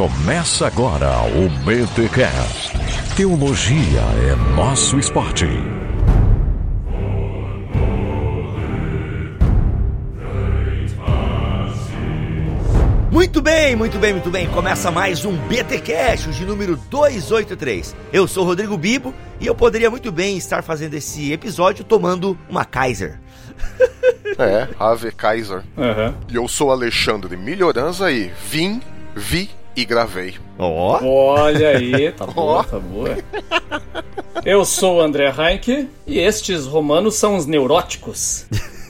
Começa agora o BTCast. Teologia é nosso esporte. Muito bem, muito bem, muito bem. Começa mais um BT Cash, de número 283. Eu sou Rodrigo Bibo e eu poderia muito bem estar fazendo esse episódio tomando uma Kaiser. É, Ave Kaiser. Uhum. E eu sou Alexandre Melhoranza e vim, vi e gravei. Ó, Olha aí, tá boa, tá boa. Eu sou o André Heinck e estes romanos são os neuróticos.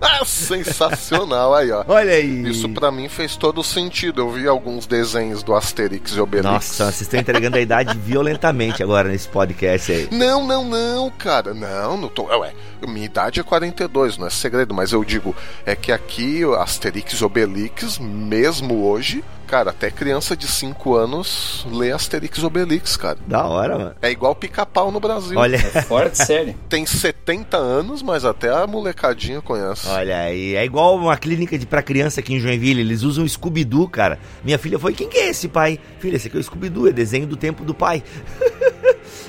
Ah, sensacional aí, ó. olha aí. Isso pra mim fez todo sentido. Eu vi alguns desenhos do Asterix e Obelix. Nossa, vocês estão entregando a idade violentamente agora nesse podcast aí. Não, não, não, cara. Não, não tô. Ué, minha idade é 42, não é segredo, mas eu digo, é que aqui o Asterix e Obelix, mesmo hoje, cara, até criança de 5 anos lê Asterix Obelix, cara. Da hora, mano. É igual pica-pau no Brasil. Olha, Forte série. Tem 70 anos, mas até a molecadinha conhece. olha aí. É igual uma clínica de pra criança aqui em Joinville. Eles usam Scooby-Doo, cara. Minha filha foi: quem que é esse pai? Filha, esse aqui é o Scooby-Doo, é desenho do tempo do pai.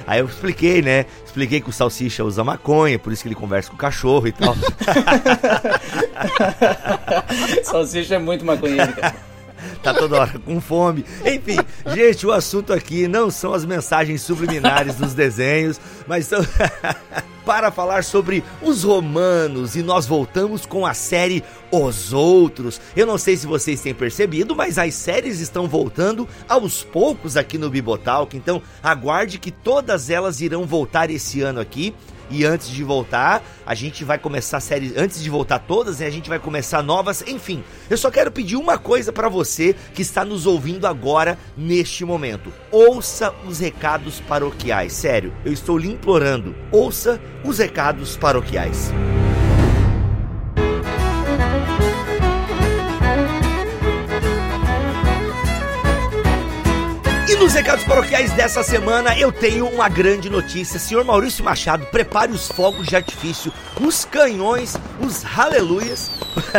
Aí eu expliquei, né? Expliquei que o salsicha usa maconha, por isso que ele conversa com o cachorro e tal. Salsicha é muito maconheiro, cara. Tá toda hora com fome. Enfim, gente, o assunto aqui não são as mensagens subliminares dos desenhos, mas são para falar sobre os romanos e nós voltamos com a série Os Outros. Eu não sei se vocês têm percebido, mas as séries estão voltando aos poucos aqui no Bibotalk, então aguarde que todas elas irão voltar esse ano aqui. E antes de voltar, a gente vai começar séries. Antes de voltar todas, né, a gente vai começar novas. Enfim, eu só quero pedir uma coisa pra você que está nos ouvindo agora neste momento. Ouça os recados paroquiais. Sério, eu estou lhe implorando. Ouça os recados paroquiais. Nos recados paroquiais dessa semana eu tenho uma grande notícia. Senhor Maurício Machado, prepare os fogos de artifício, os canhões, os aleluias,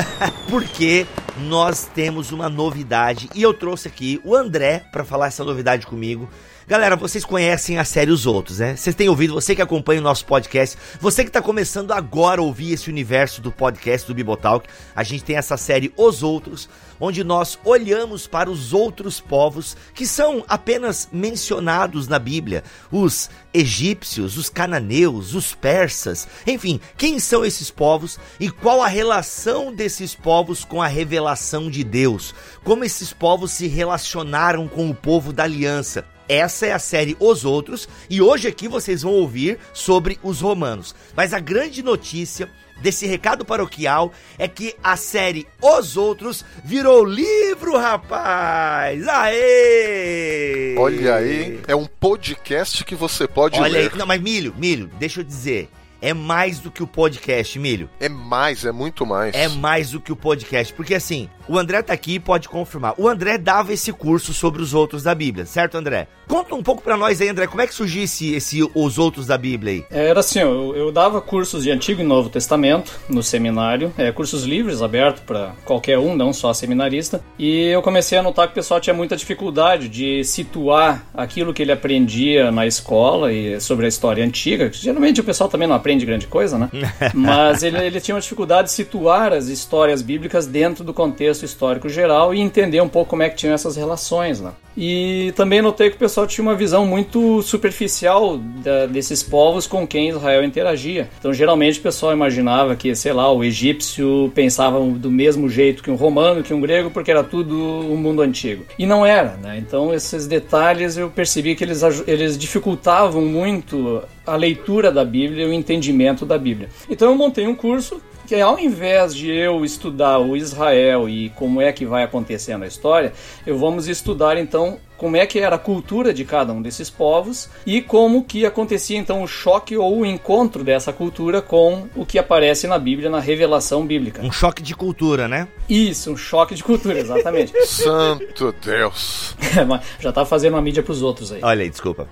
porque nós temos uma novidade e eu trouxe aqui o André para falar essa novidade comigo. Galera, vocês conhecem a série Os Outros, né? Vocês têm ouvido, você que acompanha o nosso podcast, você que tá começando agora a ouvir esse universo do podcast do Bibotalk, a gente tem essa série Os Outros, onde nós olhamos para os outros povos que são apenas mencionados na Bíblia, os egípcios, os cananeus, os persas, enfim, quem são esses povos e qual a relação desses povos com a revelação de Deus, como esses povos se relacionaram com o povo da aliança. Essa é a série Os Outros e hoje aqui vocês vão ouvir sobre os romanos. Mas a grande notícia desse recado paroquial é que a série Os Outros virou livro, rapaz! Aê! Olha aí, é um podcast que você pode Olha ler. aí, não, mas Milho, Milho, deixa eu dizer, é mais do que o podcast, Milho. É mais, é muito mais. É mais do que o podcast, porque assim, o André tá aqui e pode confirmar. O André dava esse curso sobre os outros da Bíblia, certo, André? Conta um pouco pra nós aí, André, como é que surgiu esse, esse os outros da Bíblia aí? Era assim, eu, eu dava cursos de Antigo e Novo Testamento no seminário, é, cursos livres, abertos para qualquer um, não só seminarista. E eu comecei a notar que o pessoal tinha muita dificuldade de situar aquilo que ele aprendia na escola e sobre a história antiga. que Geralmente o pessoal também não aprende grande coisa, né? Mas ele, ele tinha uma dificuldade de situar as histórias bíblicas dentro do contexto histórico geral e entender um pouco como é que tinham essas relações, né? E também notei que o pessoal tinha uma visão muito superficial da- desses povos com quem Israel interagia. Então, geralmente, o pessoal imaginava que, sei lá, o egípcio pensava do mesmo jeito que um romano, que um grego, porque era tudo o mundo antigo. E não era, né? Então, esses detalhes eu percebi que eles, eles dificultavam muito a leitura da Bíblia e o entendimento da Bíblia. Então, eu montei um curso que ao invés de eu estudar o Israel e como é que vai acontecendo a história, eu vamos estudar então como é que era a cultura de cada um desses povos e como que acontecia então o choque ou o encontro dessa cultura com o que aparece na Bíblia, na revelação bíblica. Um choque de cultura, né? Isso, um choque de cultura, exatamente. Santo Deus. Mas Já tá fazendo uma mídia pros outros aí. Olha aí, desculpa.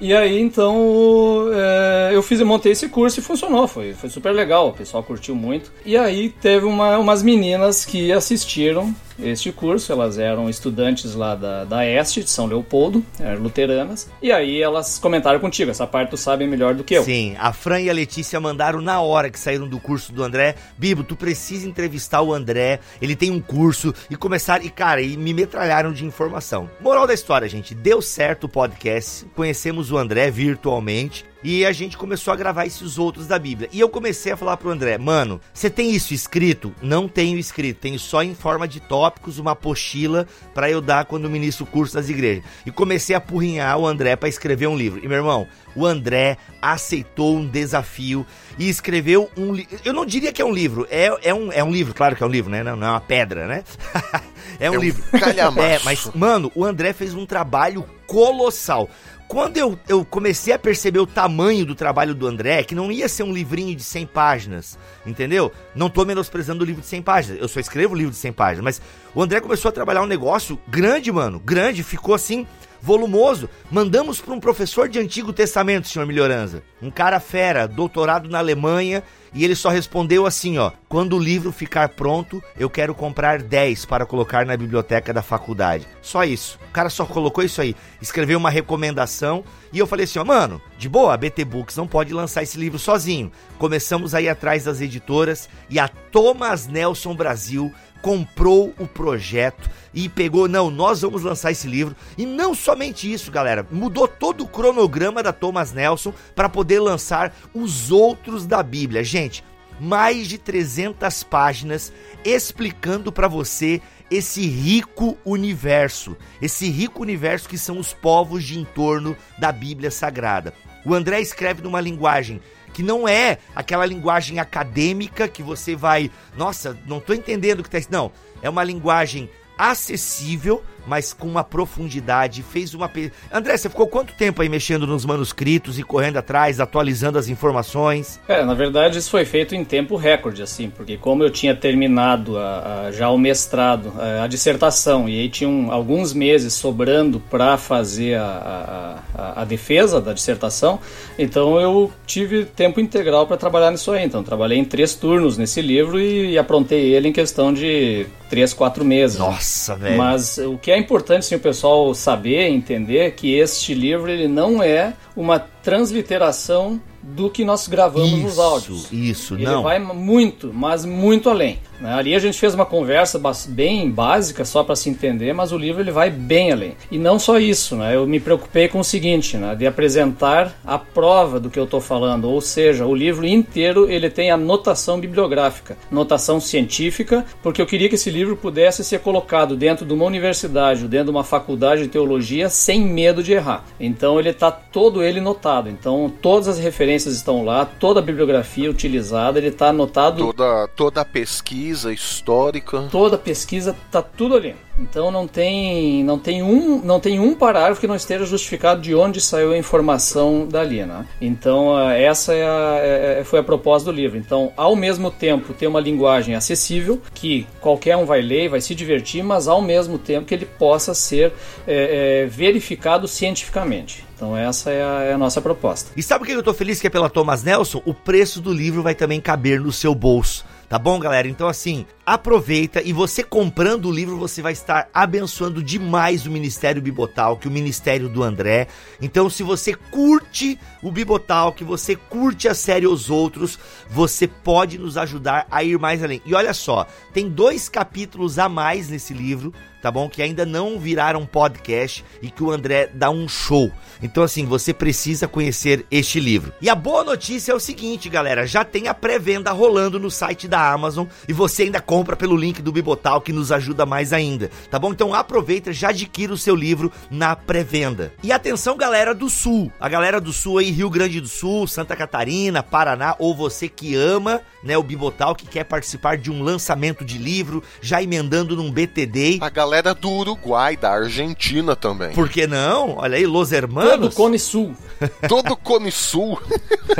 E, aí, então, é, eu fiz, montei esse curso e funcionou, foi, foi super legal, o pessoal curtiu muito. E aí teve uma- umas meninas que assistiram este curso, elas eram estudantes lá da, da Este, de São Leopoldo, eram luteranas, e aí elas comentaram contigo, essa parte tu sabe melhor do que eu. Sim, a Fran e a Letícia mandaram na hora que saíram do curso do André, Bibo, tu precisa entrevistar o André, ele tem um curso, e começaram, e cara, e me metralharam de informação. Moral da história, gente, deu certo o podcast, conhecemos o André virtualmente, e a gente começou a gravar esses outros da Bíblia. E eu comecei a falar pro André, mano, você tem isso escrito? Não tenho escrito, tenho só em forma de tópicos, uma apostila para eu dar quando ministro curso das igrejas. E comecei a apurrinhar o André para escrever um livro. E meu irmão, o André aceitou um desafio e escreveu um livro. Eu não diria que é um livro, é, é, um, é um livro, claro que é um livro, né? Não, não é uma pedra, né? é um é livro. Um é, mas, mano, o André fez um trabalho colossal quando eu, eu comecei a perceber o tamanho do trabalho do André, que não ia ser um livrinho de 100 páginas, entendeu? Não tô menosprezando o livro de 100 páginas, eu só escrevo livro de 100 páginas, mas o André começou a trabalhar um negócio grande, mano, grande, ficou assim, volumoso. Mandamos para um professor de Antigo Testamento, senhor Melhorança, um cara fera, doutorado na Alemanha, e ele só respondeu assim, ó: "Quando o livro ficar pronto, eu quero comprar 10 para colocar na biblioteca da faculdade". Só isso. O cara só colocou isso aí, escreveu uma recomendação e eu falei assim, ó, mano, de boa, a BT Books não pode lançar esse livro sozinho. Começamos aí atrás das editoras e a Thomas Nelson Brasil comprou o projeto e pegou, não, nós vamos lançar esse livro. E não somente isso, galera, mudou todo o cronograma da Thomas Nelson para poder lançar os outros da Bíblia. Gente, mais de 300 páginas explicando para você esse rico universo, esse rico universo que são os povos de entorno da Bíblia Sagrada. O André escreve numa linguagem que não é aquela linguagem acadêmica que você vai, nossa, não estou entendendo o que está. Não, é uma linguagem acessível mas com uma profundidade, fez uma. André, você ficou quanto tempo aí mexendo nos manuscritos e correndo atrás, atualizando as informações? É, na verdade isso foi feito em tempo recorde, assim, porque como eu tinha terminado a, a, já o mestrado, a, a, dissertação, e aí tinham alguns meses sobrando para fazer a, a, defesa da dissertação, então eu tive tempo integral para trabalhar nisso aí. Então trabalhei em três turnos nesse livro e, e aprontei ele em questão de três, quatro meses. Nossa, velho. Mas o que é importante sim, o pessoal saber, entender que este livro ele não é uma transliteração do que nós gravamos isso, nos áudios. Isso, Ele não. vai muito, mas muito além. Né? Ali a gente fez uma conversa bem básica, só para se entender, mas o livro ele vai bem além. E não só isso, né? eu me preocupei com o seguinte, né? de apresentar a prova do que eu estou falando, ou seja, o livro inteiro ele tem a notação bibliográfica, notação científica, porque eu queria que esse livro pudesse ser colocado dentro de uma universidade, dentro de uma faculdade de teologia, sem medo de errar. Então ele está todo ele notado. Então todas as referências estão lá, toda a bibliografia utilizada, ele está anotado. Toda, toda a pesquisa histórica. Toda pesquisa está tudo ali. Então não tem, não tem um, não tem um parágrafo que não esteja justificado de onde saiu a informação dali, né? Então essa é a, é, é, foi a proposta do livro. Então, ao mesmo tempo ter uma linguagem acessível que qualquer um vai ler, vai se divertir, mas ao mesmo tempo que ele possa ser é, é, verificado cientificamente. Então essa é a, é a, nossa proposta. E sabe o que eu tô feliz que é pela Thomas Nelson? O preço do livro vai também caber no seu bolso. Tá bom, galera? Então, assim, aproveita e você comprando o livro, você vai estar abençoando demais o Ministério Bibotal, que o Ministério do André. Então, se você curte o Bibotal, que você curte a série Os Outros, você pode nos ajudar a ir mais além. E olha só, tem dois capítulos a mais nesse livro tá bom? Que ainda não viraram podcast e que o André dá um show. Então, assim, você precisa conhecer este livro. E a boa notícia é o seguinte, galera: já tem a pré-venda rolando no site da Amazon e você ainda compra pelo link do Bibotal que nos ajuda mais ainda, tá bom? Então aproveita, já adquira o seu livro na pré-venda. E atenção, galera do Sul, a galera do Sul aí, Rio Grande do Sul, Santa Catarina, Paraná, ou você que ama, né, o Bibotal, que quer participar de um lançamento de livro, já emendando num BTD. A galera do Uruguai, da Argentina também. Por que não? Olha aí, Los Hermanos. Todo Cone Sul. Todo Cone Sul.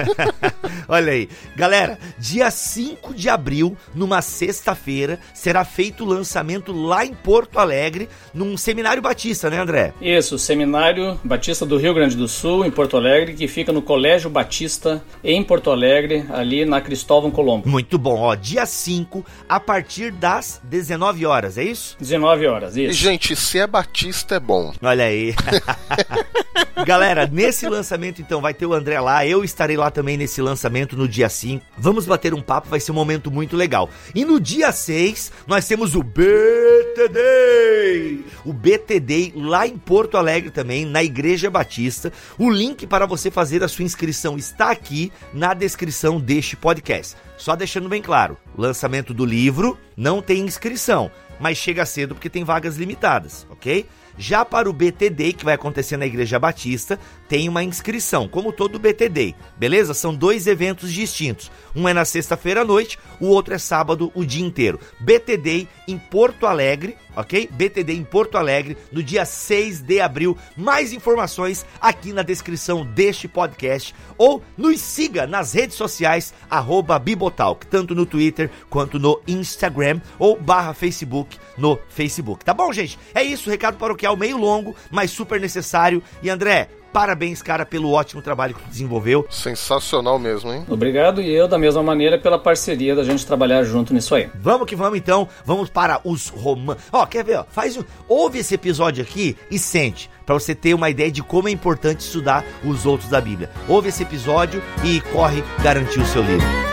Olha aí. Galera, dia 5 de abril, numa sexta-feira, sexta-feira será feito o lançamento lá em Porto Alegre, num seminário batista, né, André? Isso, Seminário Batista do Rio Grande do Sul, em Porto Alegre, que fica no Colégio Batista, em Porto Alegre, ali na Cristóvão Colombo. Muito bom, ó, dia 5, a partir das 19 horas, é isso? 19 horas, E, isso. gente, se é Batista, é bom. Olha aí. Galera, nesse lançamento então vai ter o André lá, eu estarei lá também nesse lançamento no dia 5. Vamos bater um papo, vai ser um momento muito legal. E no dia 6, nós temos o BTD. O BTD lá em Porto Alegre também, na Igreja Batista. O link para você fazer a sua inscrição está aqui na descrição deste podcast. Só deixando bem claro, lançamento do livro não tem inscrição, mas chega cedo porque tem vagas limitadas, ok? Já para o BTD, que vai acontecer na Igreja Batista, tem uma inscrição, como todo BTD, beleza? São dois eventos distintos. Um é na sexta-feira à noite, o outro é sábado o dia inteiro. BTD em Porto Alegre, ok? BTD em Porto Alegre, no dia 6 de abril. Mais informações aqui na descrição deste podcast ou nos siga nas redes sociais, arroba Bibotalk, tanto no Twitter quanto no Instagram ou barra Facebook no Facebook. Tá bom, gente? É isso, recado paroquial meio longo, mas super necessário. E André, parabéns, cara, pelo ótimo trabalho que tu desenvolveu. Sensacional mesmo, hein? Obrigado e eu, da mesma maneira, pela parceria da gente trabalhar junto nisso aí. Vamos que vamos então, vamos para os romanos. Ó, quer ver? Ó, faz um, ouve esse episódio aqui e sente, para você ter uma ideia de como é importante estudar os outros da Bíblia. Ouve esse episódio e corre garantir o seu livro.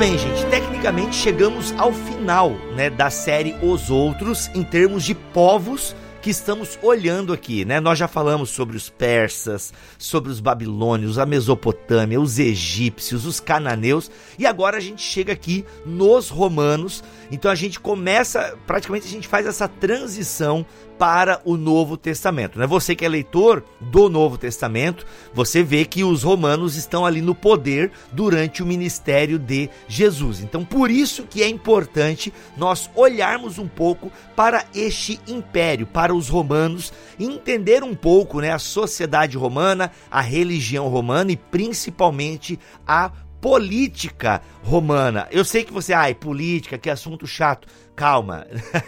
Bem, gente. Tecnicamente chegamos ao final, né, da série Os Outros em termos de povos que estamos olhando aqui, né? Nós já falamos sobre os persas, sobre os babilônios, a Mesopotâmia, os egípcios, os cananeus e agora a gente chega aqui nos romanos. Então a gente começa, praticamente a gente faz essa transição para o Novo Testamento. Né? Você que é leitor do Novo Testamento, você vê que os romanos estão ali no poder durante o ministério de Jesus. Então, por isso que é importante nós olharmos um pouco para este império, para os romanos, entender um pouco né, a sociedade romana, a religião romana e principalmente a política romana. Eu sei que você, ai, política, que assunto chato. Calma,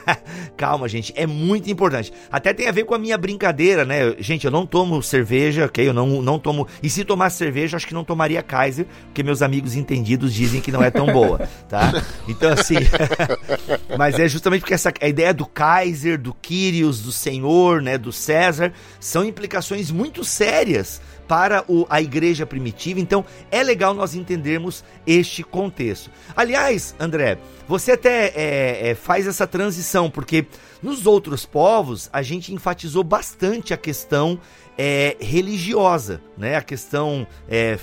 calma, gente, é muito importante. Até tem a ver com a minha brincadeira, né? Gente, eu não tomo cerveja, ok? Eu não, não tomo. E se tomasse cerveja, acho que não tomaria Kaiser, porque meus amigos entendidos dizem que não é tão boa, tá? Então, assim. mas é justamente porque essa a ideia do Kaiser, do Kyrios, do Senhor, né? Do César, são implicações muito sérias para o, a igreja primitiva, então é legal nós entendermos este contexto. Aliás, André, você até é, é, faz essa transição, porque nos outros povos a gente enfatizou bastante a questão é, religiosa, né? a questão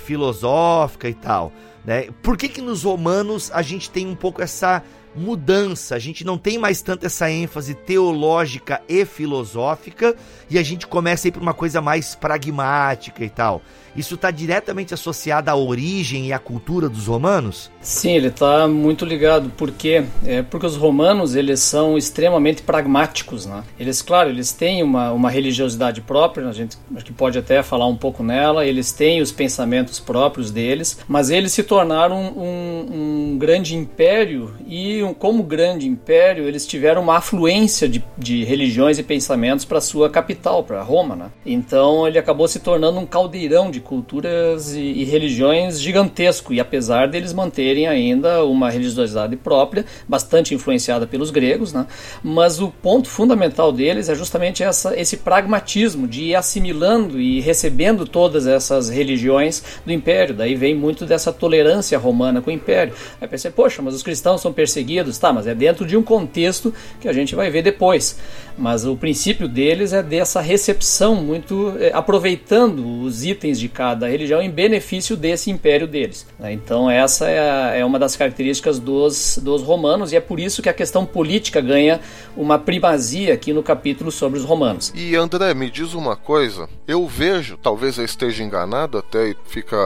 filosófica e tal. Né? Por que, que nos romanos a gente tem um pouco essa mudança, a gente não tem mais tanto essa ênfase teológica e filosófica e a gente começa a ir para uma coisa mais pragmática e tal. Isso está diretamente associado à origem e à cultura dos romanos? Sim, ele está muito ligado. Por quê? É porque os romanos eles são extremamente pragmáticos. Né? Eles, claro, eles têm uma, uma religiosidade própria, a gente acho que pode até falar um pouco nela, eles têm os pensamentos próprios deles, mas eles se tornaram um, um grande império e, como grande império, eles tiveram uma afluência de, de religiões e pensamentos para sua capital, para Roma. Né? Então ele acabou se tornando um caldeirão de culturas e, e, religiões gigantesco, e apesar deles manterem ainda uma religiosidade própria, bastante influenciada pelos gregos, né? mas o ponto fundamental deles é justamente essa, esse pragmatismo de ir assimilando e recebendo todas essas religiões do império. Daí vem muito dessa tolerância romana com o império. Aí pensei, poxa, mas os cristãos são perseguidos, tá, mas é dentro de um contexto que a gente vai ver depois. Mas o princípio deles é dessa recepção muito é, aproveitando os itens de cada religião em benefício desse império deles. Né? Então essa é, a, é, uma das características dos, dos romanos e é por isso que a questão política ganha uma primazia aqui no capítulo sobre os romanos. E André, me diz uma coisa, eu vejo, talvez eu esteja enganado, até fica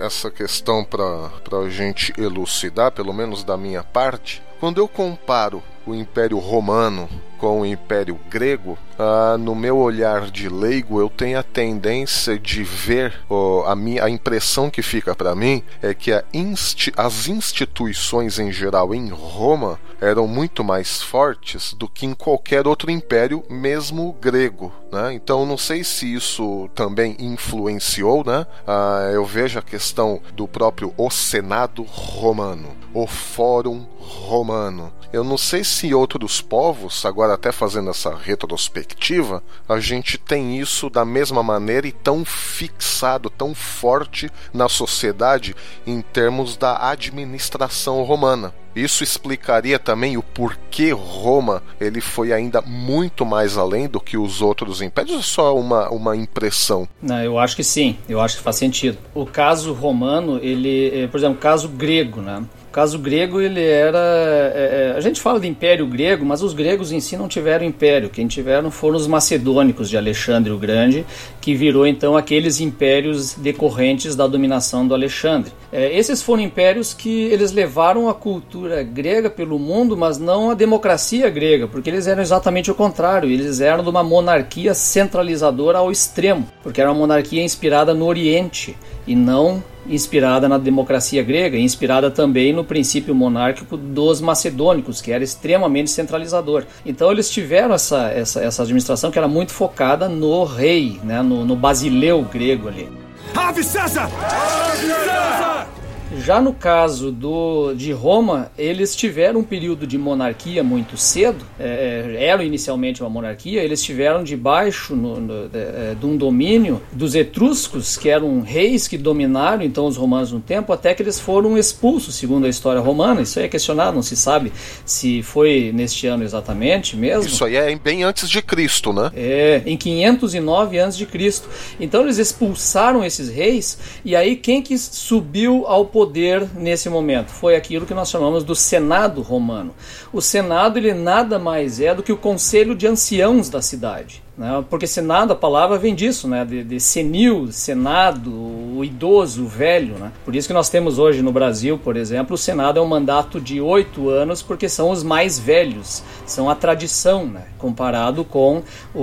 essa questão para a gente elucidar, pelo menos da minha parte, quando eu comparo o Império Romano com o Império Grego, uh, no meu olhar de leigo, eu tenho a tendência de ver a, minha, a impressão que fica para mim é que insti as instituições em geral em Roma eram muito mais fortes do que em qualquer outro império, mesmo grego. Né? Então, não sei se isso também influenciou. Né? Uh, eu vejo a questão do próprio o Senado romano, o Fórum romano. Eu não sei se outros povos, agora até fazendo essa retrospectiva, a gente tem isso da mesma maneira e tão fixado, tão forte na sociedade em termos da administração romana. Isso explicaria também o porquê Roma ele foi ainda muito mais além do que os outros impérios. Ou é só uma, uma impressão? Não, eu acho que sim. Eu acho que faz sentido. O caso romano, ele, eh, por exemplo, o caso grego, né? O caso grego, ele era. É, é, a gente fala de Império Grego, mas os gregos em si não tiveram império. Quem tiveram foram os macedônicos de Alexandre o Grande, que virou então aqueles impérios decorrentes da dominação do Alexandre. É, esses foram impérios que eles levaram a cultura grega pelo mundo, mas não a democracia grega, porque eles eram exatamente o contrário. Eles eram de uma monarquia centralizadora ao extremo, porque era uma monarquia inspirada no Oriente e não inspirada na democracia grega, inspirada também no princípio monárquico dos macedônicos, que era extremamente centralizador. Então eles tiveram essa, essa, essa administração que era muito focada no rei, né, no, no basileu grego ali. Ave César! Ave César! Já no caso do, de Roma, eles tiveram um período de monarquia muito cedo, é, é eram inicialmente uma monarquia, eles tiveram debaixo no, no, é, de um domínio dos etruscos, que eram reis que dominaram então os romanos no tempo, até que eles foram expulsos, segundo a história romana. Isso aí é questionado, não se sabe se foi neste ano exatamente mesmo. Isso aí é bem antes de Cristo, né? É, em 509 antes de Cristo. Então eles expulsaram esses reis, e aí quem que subiu ao poder poder nesse momento? Foi aquilo que nós chamamos do Senado romano. O Senado ele nada mais é do que o conselho de anciãos da cidade. Né? Porque Senado, a palavra vem disso, né? de, de senil, Senado, o idoso, o velho. Né? Por isso que nós temos hoje no Brasil, por exemplo, o Senado é um mandato de oito anos, porque são os mais velhos, são a tradição, né? comparado com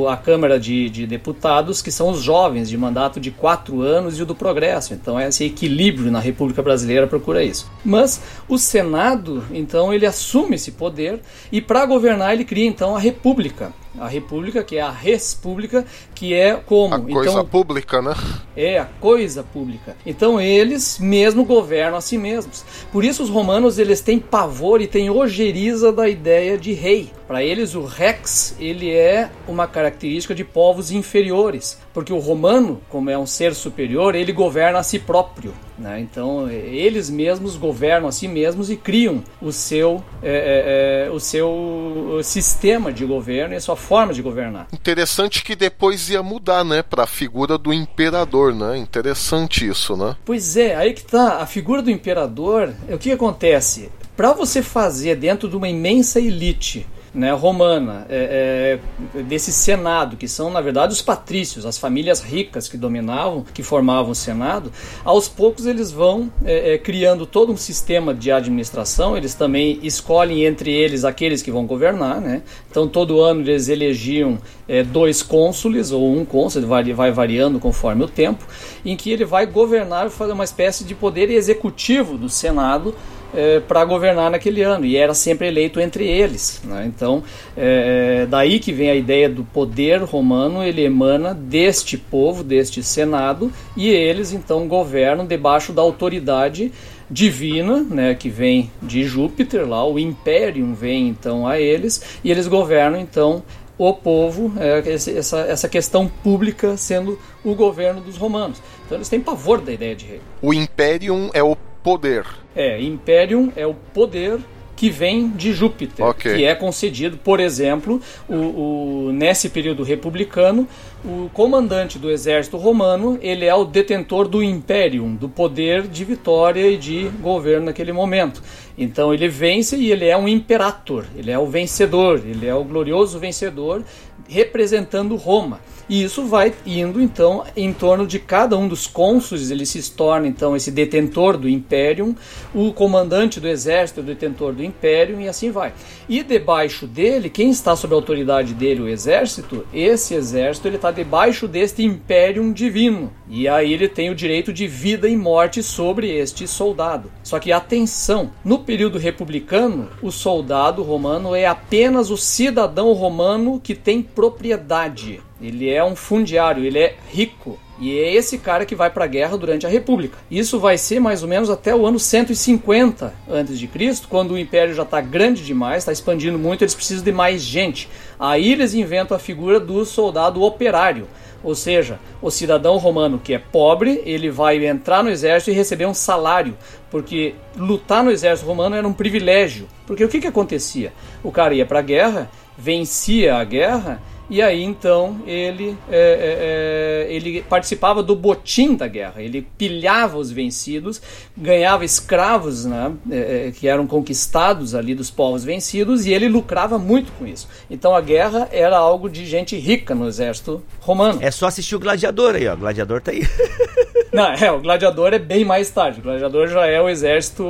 a Câmara de, de Deputados, que são os jovens, de mandato de quatro anos, e o do Progresso. Então, esse equilíbrio na República Brasileira procura isso. Mas o Senado, então, ele assume esse poder e, para governar, ele cria então a República a república, que é a res pública, que é como? A coisa então, pública, né? É, a coisa pública. Então eles mesmo governam a si mesmos. Por isso os romanos eles têm pavor e têm ojeriza da ideia de rei. Para eles o rex, ele é uma característica de povos inferiores, porque o romano, como é um ser superior, ele governa a si próprio. Né? Então eles mesmos governam a si mesmos e criam o seu, é, é, é o seu sistema de governo e a sua forma de governar. Interessante que depois ia mudar, né, para a figura do imperador, né? Interessante isso, né? Pois é, aí que tá. A figura do imperador, o que acontece? Para você fazer dentro de uma imensa elite né, romana, é, é, desse senado, que são na verdade os patrícios, as famílias ricas que dominavam, que formavam o senado, aos poucos eles vão é, é, criando todo um sistema de administração, eles também escolhem entre eles aqueles que vão governar, né? então todo ano eles elegiam é, dois cônsules ou um cônsul, vai, vai variando conforme o tempo, em que ele vai governar, fazer uma espécie de poder executivo do senado, é, para governar naquele ano e era sempre eleito entre eles. Né? Então, é, daí que vem a ideia do poder romano, ele emana deste povo, deste senado, e eles então governam debaixo da autoridade divina, né, que vem de Júpiter, lá o Imperium vem então a eles, e eles governam então o povo, essa, essa questão pública sendo o governo dos romanos. Então eles têm pavor da ideia de rei. O Imperium é o poder. É, Imperium é o poder que vem de Júpiter, okay. que é concedido, por exemplo, o, o, nesse período republicano, o comandante do exército romano ele é o detentor do Imperium, do poder de vitória e de governo naquele momento. Então ele vence e ele é um imperator, ele é o vencedor, ele é o glorioso vencedor representando Roma. E isso vai indo então em torno de cada um dos cônsules, ele se torna então esse detentor do Imperium, o comandante do exército, o detentor do Imperium e assim vai. E debaixo dele, quem está sob a autoridade dele, o exército, esse exército ele está debaixo deste Imperium divino. E aí ele tem o direito de vida e morte sobre este soldado. Só que atenção, no período republicano, o soldado romano é apenas o cidadão romano que tem propriedade. Ele é um fundiário, ele é rico. E é esse cara que vai para a guerra durante a República. Isso vai ser mais ou menos até o ano 150 a.C., quando o império já está grande demais, está expandindo muito, eles precisam de mais gente. Aí eles inventam a figura do soldado operário. Ou seja, o cidadão romano que é pobre, ele vai entrar no exército e receber um salário, porque lutar no exército romano era um privilégio. Porque o que, que acontecia? O cara ia para a guerra, vencia a guerra e aí então ele, é, é, é, ele participava do botim da guerra, ele pilhava os vencidos, ganhava escravos né, é, é, que eram conquistados ali dos povos vencidos e ele lucrava muito com isso. Então a guerra era algo de gente rica no exército romano. É só assistir o Gladiador aí, ó. O Gladiador tá aí. Não, é, o Gladiador é bem mais tarde. O Gladiador já é o exército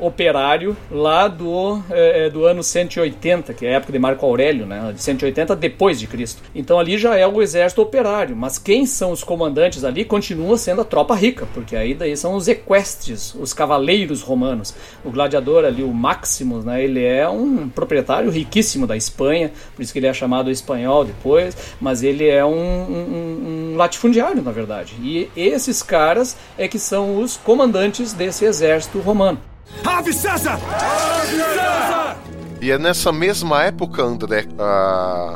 operário lá do, é, do ano 180, que é a época de Marco Aurélio, né? De 180 depois de Cristo. Então ali já é o exército operário, mas quem são os comandantes ali continua sendo a tropa rica, porque aí daí são os equestres, os cavaleiros romanos. O gladiador ali, o Maximus, né, ele é um proprietário riquíssimo da Espanha, por isso que ele é chamado espanhol depois, mas ele é um, um, um latifundiário, na verdade. E esses caras é que são os comandantes desse exército romano. Ave César! Ave César! E é nessa mesma época, André,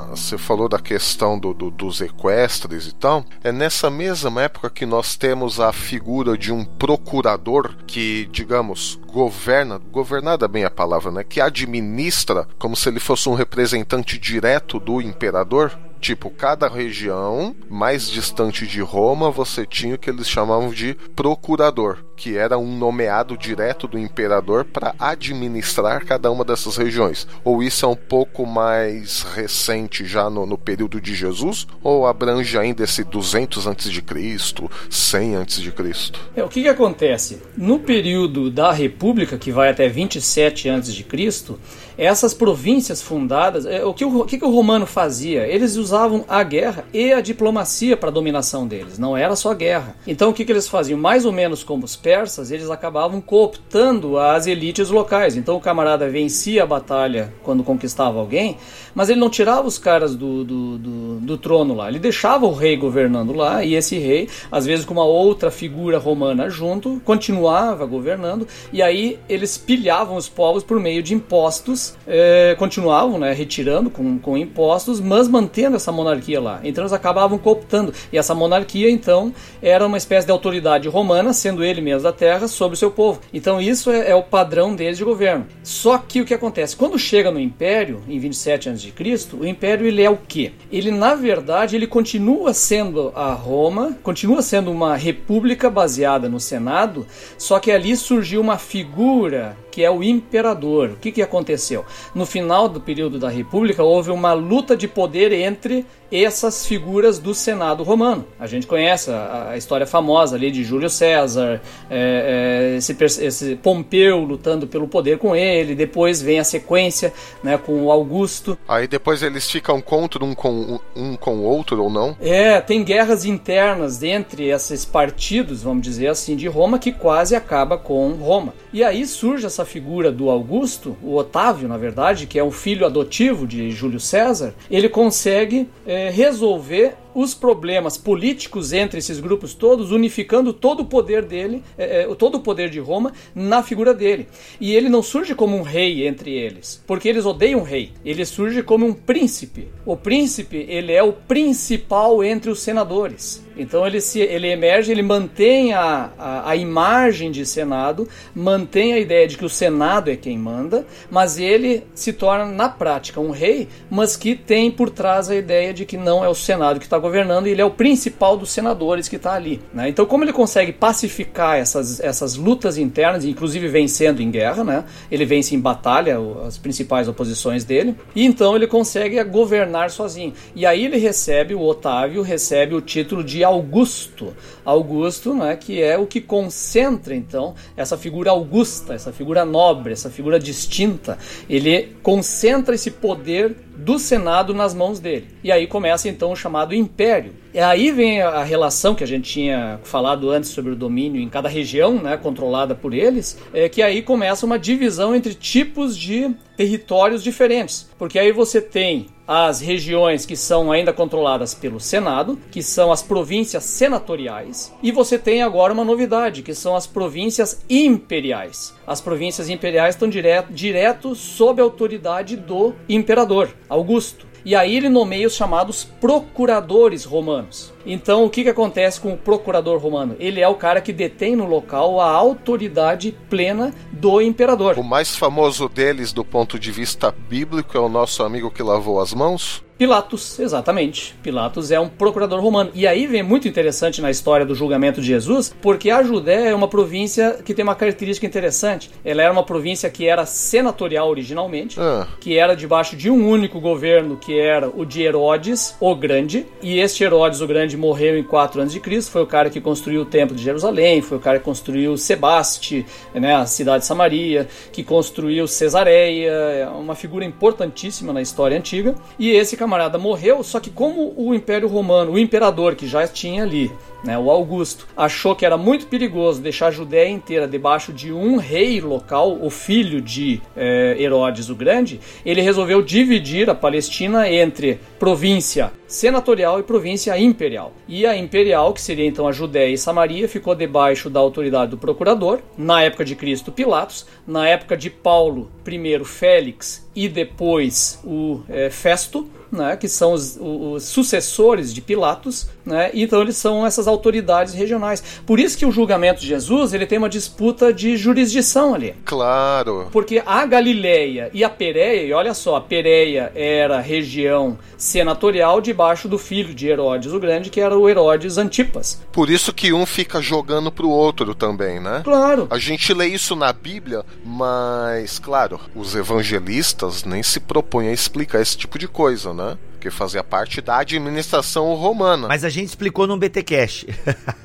você falou da questão do, do, dos equestres e tal. É nessa mesma época que nós temos a figura de um procurador que, digamos, governa, governada bem a palavra, né? Que administra como se ele fosse um representante direto do imperador. Tipo, cada região mais distante de Roma, você tinha o que eles chamavam de procurador, que era um nomeado direto do imperador para administrar cada uma dessas regiões. Ou isso é um pouco mais recente, já no, no período de Jesus, ou abrange ainda esse 200 a.C., 100 a.C.? É, o que, que acontece? No período da República, que vai até 27 a.C., essas províncias fundadas, é, o que o, o que, que o romano fazia? Eles usavam a guerra e a diplomacia para a dominação deles, não era só guerra. Então o que, que eles faziam? Mais ou menos como os persas, eles acabavam cooptando as elites locais. Então o camarada vencia a batalha quando conquistava alguém, mas ele não tirava os caras do, do, do, do trono lá, ele deixava o rei governando lá, e esse rei, às vezes com uma outra figura romana junto, continuava governando, e aí eles pilhavam os povos por meio de impostos é, continuavam né, retirando com, com impostos, mas mantendo essa monarquia lá. Então eles acabavam cooptando. E essa monarquia, então, era uma espécie de autoridade romana, sendo ele mesmo da terra, sobre o seu povo. Então isso é, é o padrão deles de governo. Só que o que acontece? Quando chega no Império, em 27 a.C., o Império ele é o quê? Ele, na verdade, ele continua sendo a Roma, continua sendo uma república baseada no Senado, só que ali surgiu uma figura que é o imperador. O que, que aconteceu? No final do período da República, houve uma luta de poder entre essas figuras do Senado romano. A gente conhece a, a história famosa ali de Júlio César, é, é, esse, esse, Pompeu lutando pelo poder com ele, depois vem a sequência né, com o Augusto. Aí depois eles ficam contra um com, um com o outro ou não? É, tem guerras internas entre esses partidos, vamos dizer assim, de Roma, que quase acaba com Roma. E aí surge essa figura do Augusto, o Otávio, na verdade, que é o filho adotivo de Júlio César, ele consegue é, resolver os problemas políticos entre esses grupos todos, unificando todo o poder dele, é, é, todo o poder de Roma na figura dele. E ele não surge como um rei entre eles, porque eles odeiam o rei. Ele surge como um príncipe. O príncipe, ele é o principal entre os senadores. Então ele, se, ele emerge, ele mantém a, a, a, imagem de Senado, mantém a ideia de que o Senado é quem manda, mas ele se torna, na prática, um rei, mas que tem por trás a ideia de que não é o Senado que está governando ele é o principal dos senadores que está ali. Né? Então, como ele consegue pacificar essas, essas lutas internas, inclusive vencendo em guerra, né? ele vence em batalha as principais oposições dele, e então ele consegue governar sozinho. E aí ele recebe, o Otávio recebe o título de Augusto. Augusto, né, que é o que concentra então essa figura augusta, essa figura nobre, essa figura distinta. Ele concentra esse poder do Senado nas mãos dele. E aí começa então o chamado império. E aí vem a relação que a gente tinha falado antes sobre o domínio em cada região, né, controlada por eles, é que aí começa uma divisão entre tipos de territórios diferentes. Porque aí você tem as regiões que são ainda controladas pelo Senado, que são as províncias senatoriais, e você tem agora uma novidade, que são as províncias imperiais. As províncias imperiais estão direto, direto sob a autoridade do imperador, Augusto. E aí ele nomeia os chamados procuradores romanos. Então, o que, que acontece com o procurador romano? Ele é o cara que detém no local a autoridade plena do imperador. O mais famoso deles, do ponto de vista bíblico, é o nosso amigo que lavou as mãos? Pilatos, exatamente. Pilatos é um procurador romano. E aí vem muito interessante na história do julgamento de Jesus, porque a Judéia é uma província que tem uma característica interessante. Ela era uma província que era senatorial originalmente, ah. que era debaixo de um único governo, que era o de Herodes, o Grande. E este Herodes, o Grande, morreu em 4 anos de Cristo. Foi o cara que construiu o Templo de Jerusalém, foi o cara que construiu Sebaste, né, a cidade de Samaria, que construiu Cesareia, é uma figura importantíssima na história antiga. E esse camarada morreu, só que como o Império Romano, o imperador que já tinha ali, né, o Augusto, achou que era muito perigoso deixar a Judéia inteira debaixo de um rei local, o filho de é, Herodes o Grande, ele resolveu dividir a Palestina entre província senatorial e província imperial. E a imperial, que seria então a Judéia e Samaria, ficou debaixo da autoridade do procurador, na época de Cristo Pilatos, na época de Paulo, primeiro Félix e depois o é, Festo, né, que são os, os, sucessores de Pilatos, né, então eles são essas autoridades regionais. Por isso que o julgamento de Jesus ele tem uma disputa de jurisdição ali. Claro. Porque a Galileia e a Pérea, e olha só, a Pérea era região senatorial debaixo do filho de Herodes o Grande, que era o Herodes Antipas. Por isso que um fica jogando pro outro também, né? Claro. A gente lê isso na Bíblia, mas, claro, os evangelistas nem se propõem a explicar esse tipo de coisa, né? Porque fazia parte da administração romana. Mas a gente explicou no BTcast.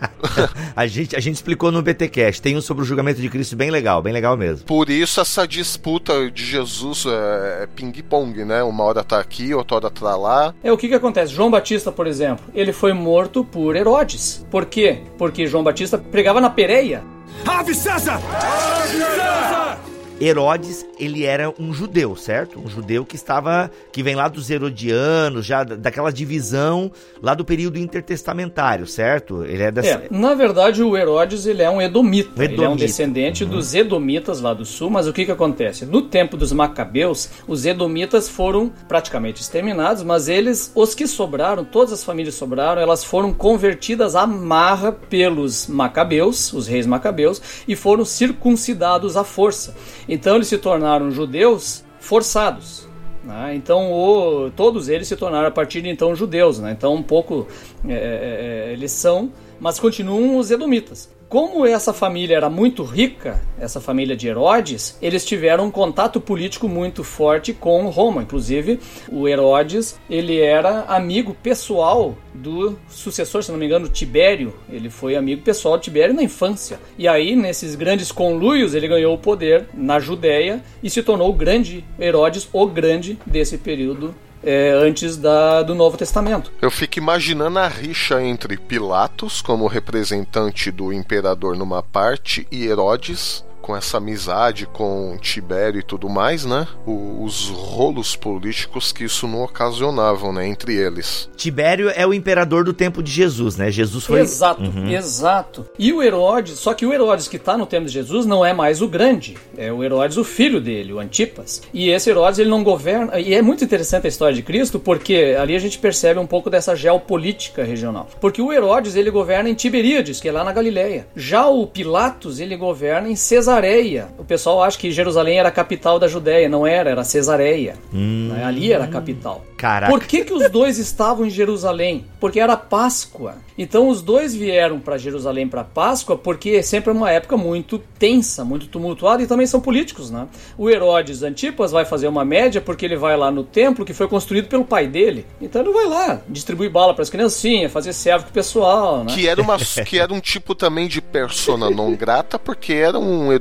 a, gente, a gente explicou no BTcast. Tem um sobre o julgamento de Cristo bem legal, bem legal mesmo. Por isso essa disputa de Jesus é, é ping-pong, né? Uma hora tá aqui, outra hora tá lá. É o que que acontece? João Batista, por exemplo, ele foi morto por Herodes. Por quê? Porque João Batista pregava na Pereia. Ave César! Ave César! Herodes, ele era um judeu, certo? Um judeu que estava, que vem lá dos herodianos, já daquela divisão lá do período intertestamentário, certo? Ele é dessa... É, na verdade o Herodes, ele é um edomita, edomita. ele é um descendente uhum. dos edomitas lá do sul, mas o que que acontece? No tempo dos macabeus, os edomitas foram praticamente exterminados, mas eles, os que sobraram, todas as famílias sobraram, elas foram convertidas à marra pelos macabeus, os reis macabeus, e foram circuncidados à força. Então eles se tornaram judeus forçados. Né? Então o, todos eles se tornaram a partir de então judeus. Né? Então um pouco é, é, é eles são, mas continuam os edomitas. Como essa família era muito rica, essa família de Herodes, eles tiveram um contato político muito forte com Roma. Inclusive, o Herodes ele era amigo pessoal do sucessor, se não me engano, Tibério. Ele foi amigo pessoal de Tibério na infância. E aí, nesses grandes conluios, ele ganhou o poder na Judéia e se tornou o grande Herodes, o grande desse período é, antes da, do Novo Testamento. Eu fico imaginando a rixa entre Pilatos, como representante do imperador numa parte, e Herodes com essa amizade com Tibério e tudo mais, né? O, os rolos políticos que isso não ocasionavam, né? Entre eles. Tibério é o imperador do tempo de Jesus, né? Jesus foi. Exato, uhum. exato. E o Herodes, só que o Herodes que está no tempo de Jesus não é mais o grande, é o Herodes, o filho dele, o Antipas. E esse Herodes ele não governa. E é muito interessante a história de Cristo, porque ali a gente percebe um pouco dessa geopolítica regional. Porque o Herodes ele governa em Tiberíades, que é lá na Galileia. Já o Pilatos ele governa em Cesareia Cesareia. O pessoal acha que Jerusalém era a capital da Judéia, não era, era Cesareia. Hum. Ali era a capital. Caraca. Por que, que os dois estavam em Jerusalém? Porque era Páscoa. Então os dois vieram para Jerusalém para Páscoa porque é sempre uma época muito tensa, muito tumultuada e também são políticos, né? O Herodes Antipas vai fazer uma média porque ele vai lá no templo que foi construído pelo pai dele. Então ele vai lá distribuir bala para as criancinhas, fazer servo com o pessoal, né? Que era uma que era um tipo também de persona não grata porque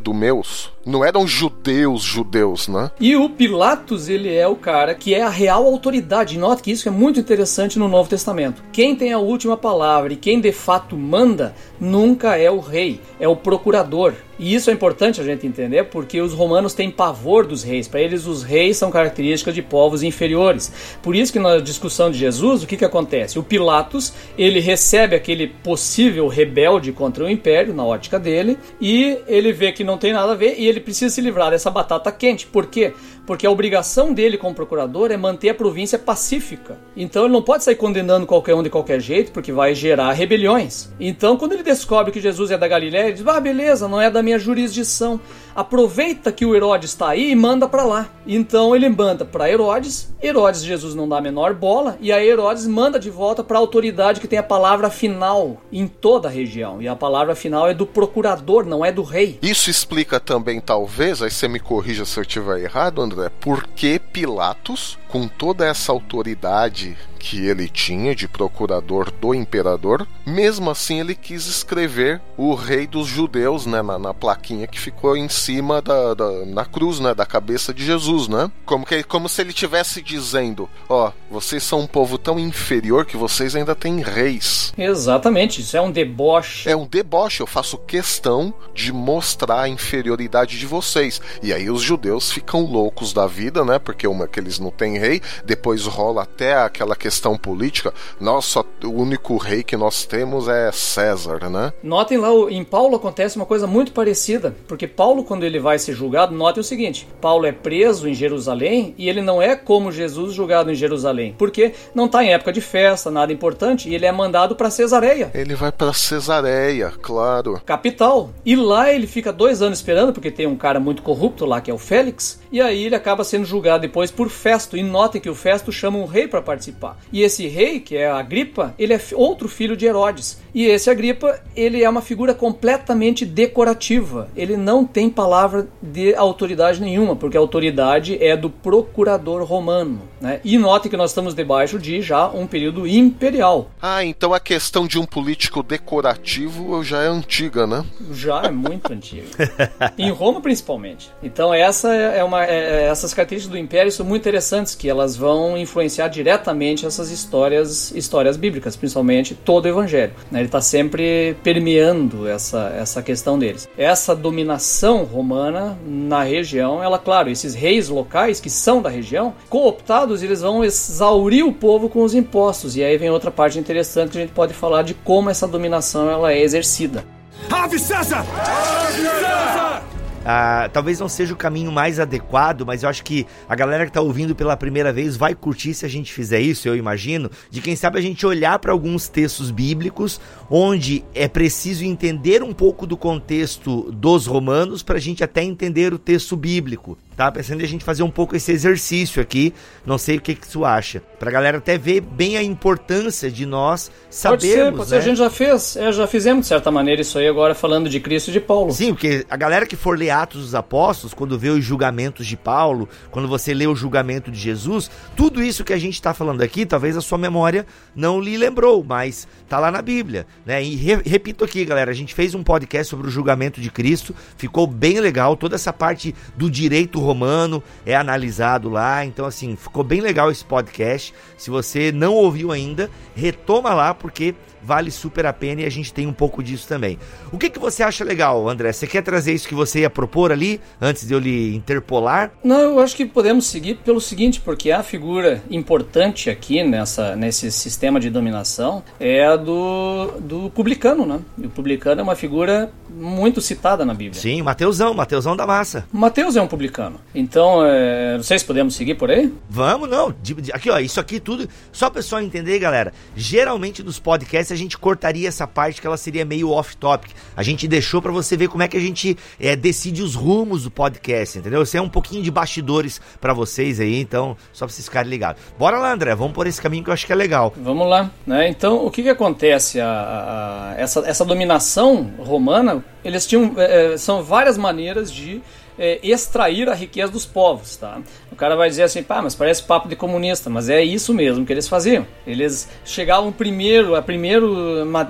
eram edumeus não eram judeus judeus, né? E o Pilatos, ele é o cara que é a real autoridade. Nota que isso é muito interessante no Novo Testamento. Quem tem a última palavra e quem de fato manda nunca é o rei, é o procurador. E isso é importante a gente entender porque os romanos têm pavor dos reis. Para eles, os reis são características de povos inferiores. Por isso que na discussão de Jesus, o que, que acontece? O Pilatos, ele recebe aquele possível rebelde contra o império, na ótica dele, e ele vê que não tem nada a ver e ele precisa se livrar dessa batata quente. Por quê? Porque a obrigação dele como procurador é manter a província pacífica. Então ele não pode sair condenando qualquer um de qualquer jeito, porque vai gerar rebeliões. Então, quando ele descobre que Jesus é da Galiléia, ele diz: Ah, beleza, não é da minha jurisdição aproveita que o Herodes está aí e manda para lá. Então ele manda para Herodes, Herodes Jesus não dá a menor bola, e aí Herodes manda de volta para a autoridade que tem a palavra final em toda a região. E a palavra final é do procurador, não é do rei. Isso explica também, talvez, aí você me corrija se eu estiver errado, André, por que Pilatos, com toda essa autoridade que ele tinha de procurador do imperador, mesmo assim ele quis escrever o rei dos judeus né, na, na plaquinha que ficou em cima da, da, na cruz, né, da cabeça de Jesus, né? Como, que, como se ele estivesse dizendo: Ó, oh, vocês são um povo tão inferior que vocês ainda têm reis. Exatamente, isso é um deboche. É um deboche, eu faço questão de mostrar a inferioridade de vocês. E aí os judeus ficam loucos da vida, né? Porque uma que eles não têm rei, depois rola até aquela questão questão política, nós só, o único rei que nós temos é César, né? Notem lá, em Paulo acontece uma coisa muito parecida, porque Paulo, quando ele vai ser julgado, notem o seguinte: Paulo é preso em Jerusalém e ele não é como Jesus julgado em Jerusalém, porque não está em época de festa, nada importante, e ele é mandado para Cesareia. Ele vai para Cesareia, claro. Capital. E lá ele fica dois anos esperando, porque tem um cara muito corrupto lá que é o Félix, e aí ele acaba sendo julgado depois por Festo. E notem que o Festo chama um rei para participar. E esse rei, que é Agripa, ele é outro filho de Herodes. E esse Agripa, ele é uma figura completamente decorativa. Ele não tem palavra de autoridade nenhuma, porque a autoridade é do procurador romano. Né? E note que nós estamos debaixo de já um período imperial. Ah, então a questão de um político decorativo já é antiga, né? Já é muito antiga. em Roma, principalmente. Então, essa é uma, é, é, essas características do império são muito interessantes, que elas vão influenciar diretamente essas histórias, histórias bíblicas, principalmente todo o evangelho. Né? ele está sempre permeando essa, essa questão deles. Essa dominação romana na região, ela, claro, esses reis locais que são da região, cooptados, eles vão exaurir o povo com os impostos. E aí vem outra parte interessante que a gente pode falar de como essa dominação ela é exercida. Ave César! Ave César! Ah, talvez não seja o caminho mais adequado, mas eu acho que a galera que está ouvindo pela primeira vez vai curtir se a gente fizer isso, eu imagino, de quem sabe a gente olhar para alguns textos bíblicos onde é preciso entender um pouco do contexto dos romanos para a gente até entender o texto bíblico. Tá pensando em a gente fazer um pouco esse exercício aqui. Não sei o que, que tu acha. Pra galera até ver bem a importância de nós sabermos. Pode ser, pode ser. Né? A gente já fez, é, já fizemos de certa maneira isso aí agora falando de Cristo e de Paulo. Sim, porque a galera que for ler Atos dos Apóstolos, quando vê os julgamentos de Paulo, quando você lê o julgamento de Jesus, tudo isso que a gente está falando aqui, talvez a sua memória não lhe lembrou, mas tá lá na Bíblia, né? E re repito aqui, galera, a gente fez um podcast sobre o julgamento de Cristo, ficou bem legal, toda essa parte do direito romano é analisado lá. Então, assim, ficou bem legal esse podcast. Se você não ouviu ainda, retoma lá, porque vale super a pena e a gente tem um pouco disso também. O que, que você acha legal, André? Você quer trazer isso que você ia propor ali, antes de eu lhe interpolar? Não, eu acho que podemos seguir pelo seguinte, porque a figura importante aqui nessa, nesse sistema de dominação é a do, do publicano, né? E o publicano é uma figura muito citada na Bíblia. Sim, Mateusão, Mateusão da massa. Mateus é um publicano. Então, é, não sei se podemos seguir por aí. Vamos, não. Aqui, ó, isso aqui tudo. Só o pessoal entender, galera. Geralmente nos podcasts a gente cortaria essa parte que ela seria meio off-topic. A gente deixou para você ver como é que a gente é, decide os rumos do podcast, entendeu? Isso é um pouquinho de bastidores para vocês aí, então, só pra vocês ficarem ligados. Bora lá, André, vamos por esse caminho que eu acho que é legal. Vamos lá, né? Então, o que que acontece? A, a, essa, essa dominação romana, eles tinham. É, são várias maneiras de é, extrair a riqueza dos povos, tá? O cara vai dizer assim, pá, mas parece papo de comunista, mas é isso mesmo que eles faziam. Eles chegavam primeiro, a primeira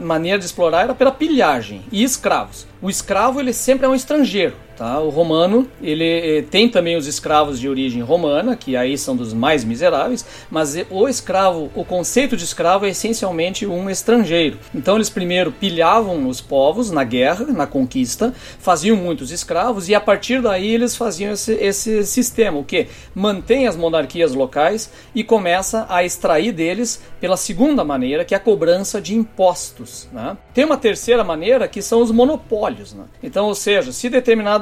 maneira de explorar era pela pilhagem e escravos. O escravo ele sempre é um estrangeiro, tá? O romano ele eh, tem também os escravos de origem romana, que aí são dos mais miseráveis, mas o escravo, o conceito de escravo é essencialmente um estrangeiro. Então eles primeiro pilhavam os povos na guerra, na conquista, faziam muitos escravos e a partir daí eles faziam esse, esse sistema, o que mantém as monarquias locais e começa a extrair deles pela segunda maneira, que é a cobrança de impostos. Né? Tem uma terceira maneira que são os monopólios. Né? Então, ou seja, se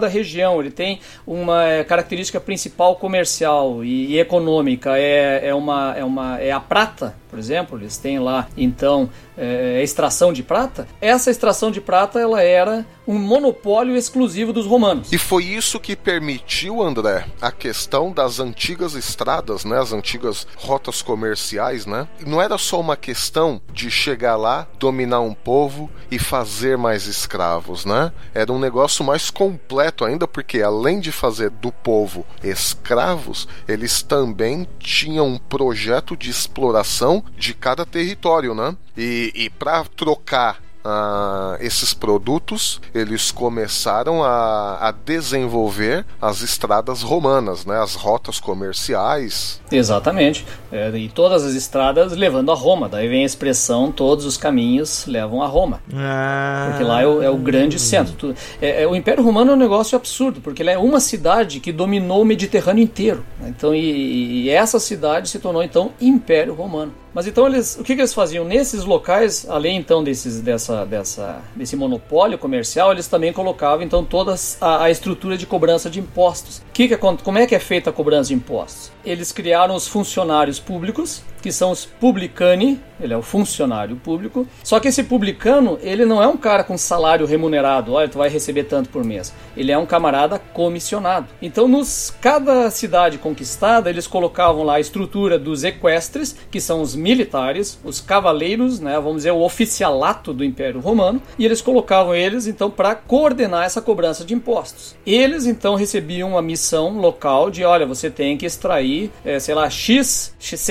determinada região. Ele tem uma é, característica principal comercial e, e econômica. É, é, uma, é, uma, é a prata, por exemplo, eles têm lá então é, extração de prata. Essa extração de prata ela era um monopólio exclusivo dos romanos. E foi isso que permitiu, André, a questão das antigas estradas, né, as antigas rotas comerciais, né? Não era só uma questão de chegar lá, dominar um povo e fazer mais escravos, né? Era um negócio mais completo ainda, porque além de fazer do povo escravos, eles também tinham um projeto de exploração de cada território, né? E, e para trocar Uh, esses produtos, eles começaram a, a, desenvolver as estradas romanas, né, as rotas comerciais. Exatamente. É, e todas as estradas levando a Roma. Daí vem a expressão: todos os caminhos levam a Roma. Ah. Porque lá é o, é o grande centro. É, é, o Império Romano é um negócio absurdo, porque ele é uma cidade que dominou o Mediterrâneo inteiro. Então, e, e essa cidade se tornou então Império Romano. Mas então eles, o que, que, eles faziam nesses locais, além então desses, dessa, dessa, desse monopólio comercial, eles também colocavam então toda a, a estrutura de cobrança de impostos. Que que, como é que é feita a cobrança de impostos? Eles criaram os funcionários públicos, que são os publicani, ele é o funcionário público. Só que esse publicano, ele não é um cara com salário remunerado, olha, tu vai receber tanto por mês. Ele é um camarada comissionado. Então, nos cada cidade conquistada, eles colocavam lá a estrutura dos equestres, que são os militares, os cavaleiros, né, vamos dizer, o oficialato do Império Romano, e eles colocavam eles então para coordenar essa cobrança de impostos. Eles então recebiam uma missão local de, olha, você tem que extrair, é, sei lá, X, X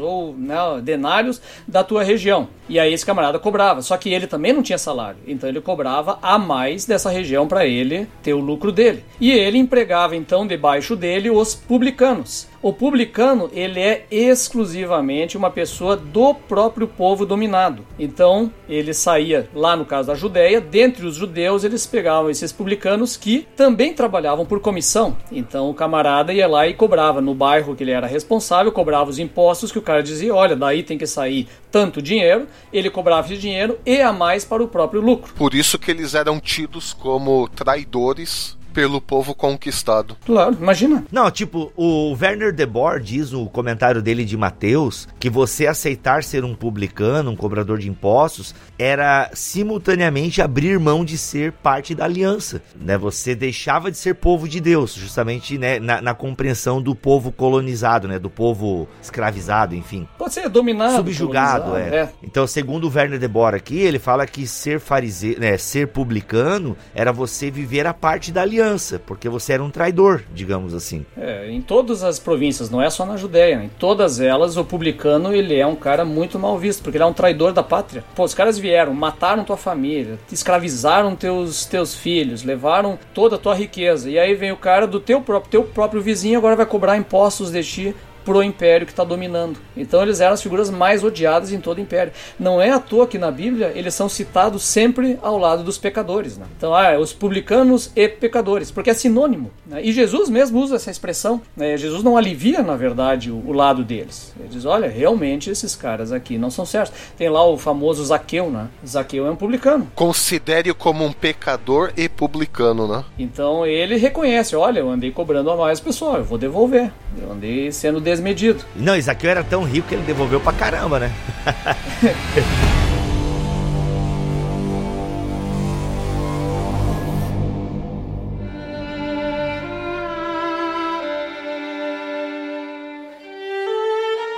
ou né, denários da tua região. E aí esse camarada cobrava. Só que ele também não tinha salário. Então ele cobrava a mais dessa região para ele ter o lucro dele. E ele empregava então debaixo dele os publicanos. O publicano, ele é exclusivamente uma pessoa do próprio povo dominado. Então, ele saía lá no caso da Judéia, dentre os judeus, eles pegavam esses publicanos que também trabalhavam por comissão. Então, o camarada ia lá e cobrava no bairro que ele era responsável, cobrava os impostos que o cara dizia: "Olha, daí tem que sair tanto dinheiro". Ele cobrava esse dinheiro e a mais para o próprio lucro. Por isso que eles eram tidos como traidores pelo povo conquistado. Claro, imagina. Não, tipo, o Werner de Boer diz no comentário dele de Mateus que você aceitar ser um publicano, um cobrador de impostos, era simultaneamente abrir mão de ser parte da aliança, né? Você deixava de ser povo de Deus, justamente né, na, na compreensão do povo colonizado, né? Do povo escravizado, enfim. Pode ser dominado, subjugado, é. é. Então, segundo o Werner de Boer aqui, ele fala que ser fariseu, né, ser publicano era você viver a parte da aliança porque você era um traidor, digamos assim. É, em todas as províncias, não é só na Judéia, em todas elas o publicano ele é um cara muito mal visto, porque ele é um traidor da pátria. Pô, os caras vieram, mataram tua família, escravizaram teus, teus filhos, levaram toda a tua riqueza, e aí vem o cara do teu próprio, teu próprio vizinho agora vai cobrar impostos de ti pro império que está dominando. Então eles eram as figuras mais odiadas em todo o império. Não é à toa que na Bíblia eles são citados sempre ao lado dos pecadores. Né? Então, ah, os publicanos e pecadores, porque é sinônimo. Né? E Jesus mesmo usa essa expressão. Né? Jesus não alivia, na verdade, o, o, lado deles. Ele diz: olha, realmente esses caras aqui não são certos. Tem lá o famoso Zaqueu, né? Zaqueu é um publicano. Considere-o como um pecador e publicano, né? Então ele reconhece: olha, eu andei cobrando a mais pessoal, eu vou devolver. Eu andei sendo desmedido. Não, Isaqueu era tão rico que ele devolveu pra caramba, né?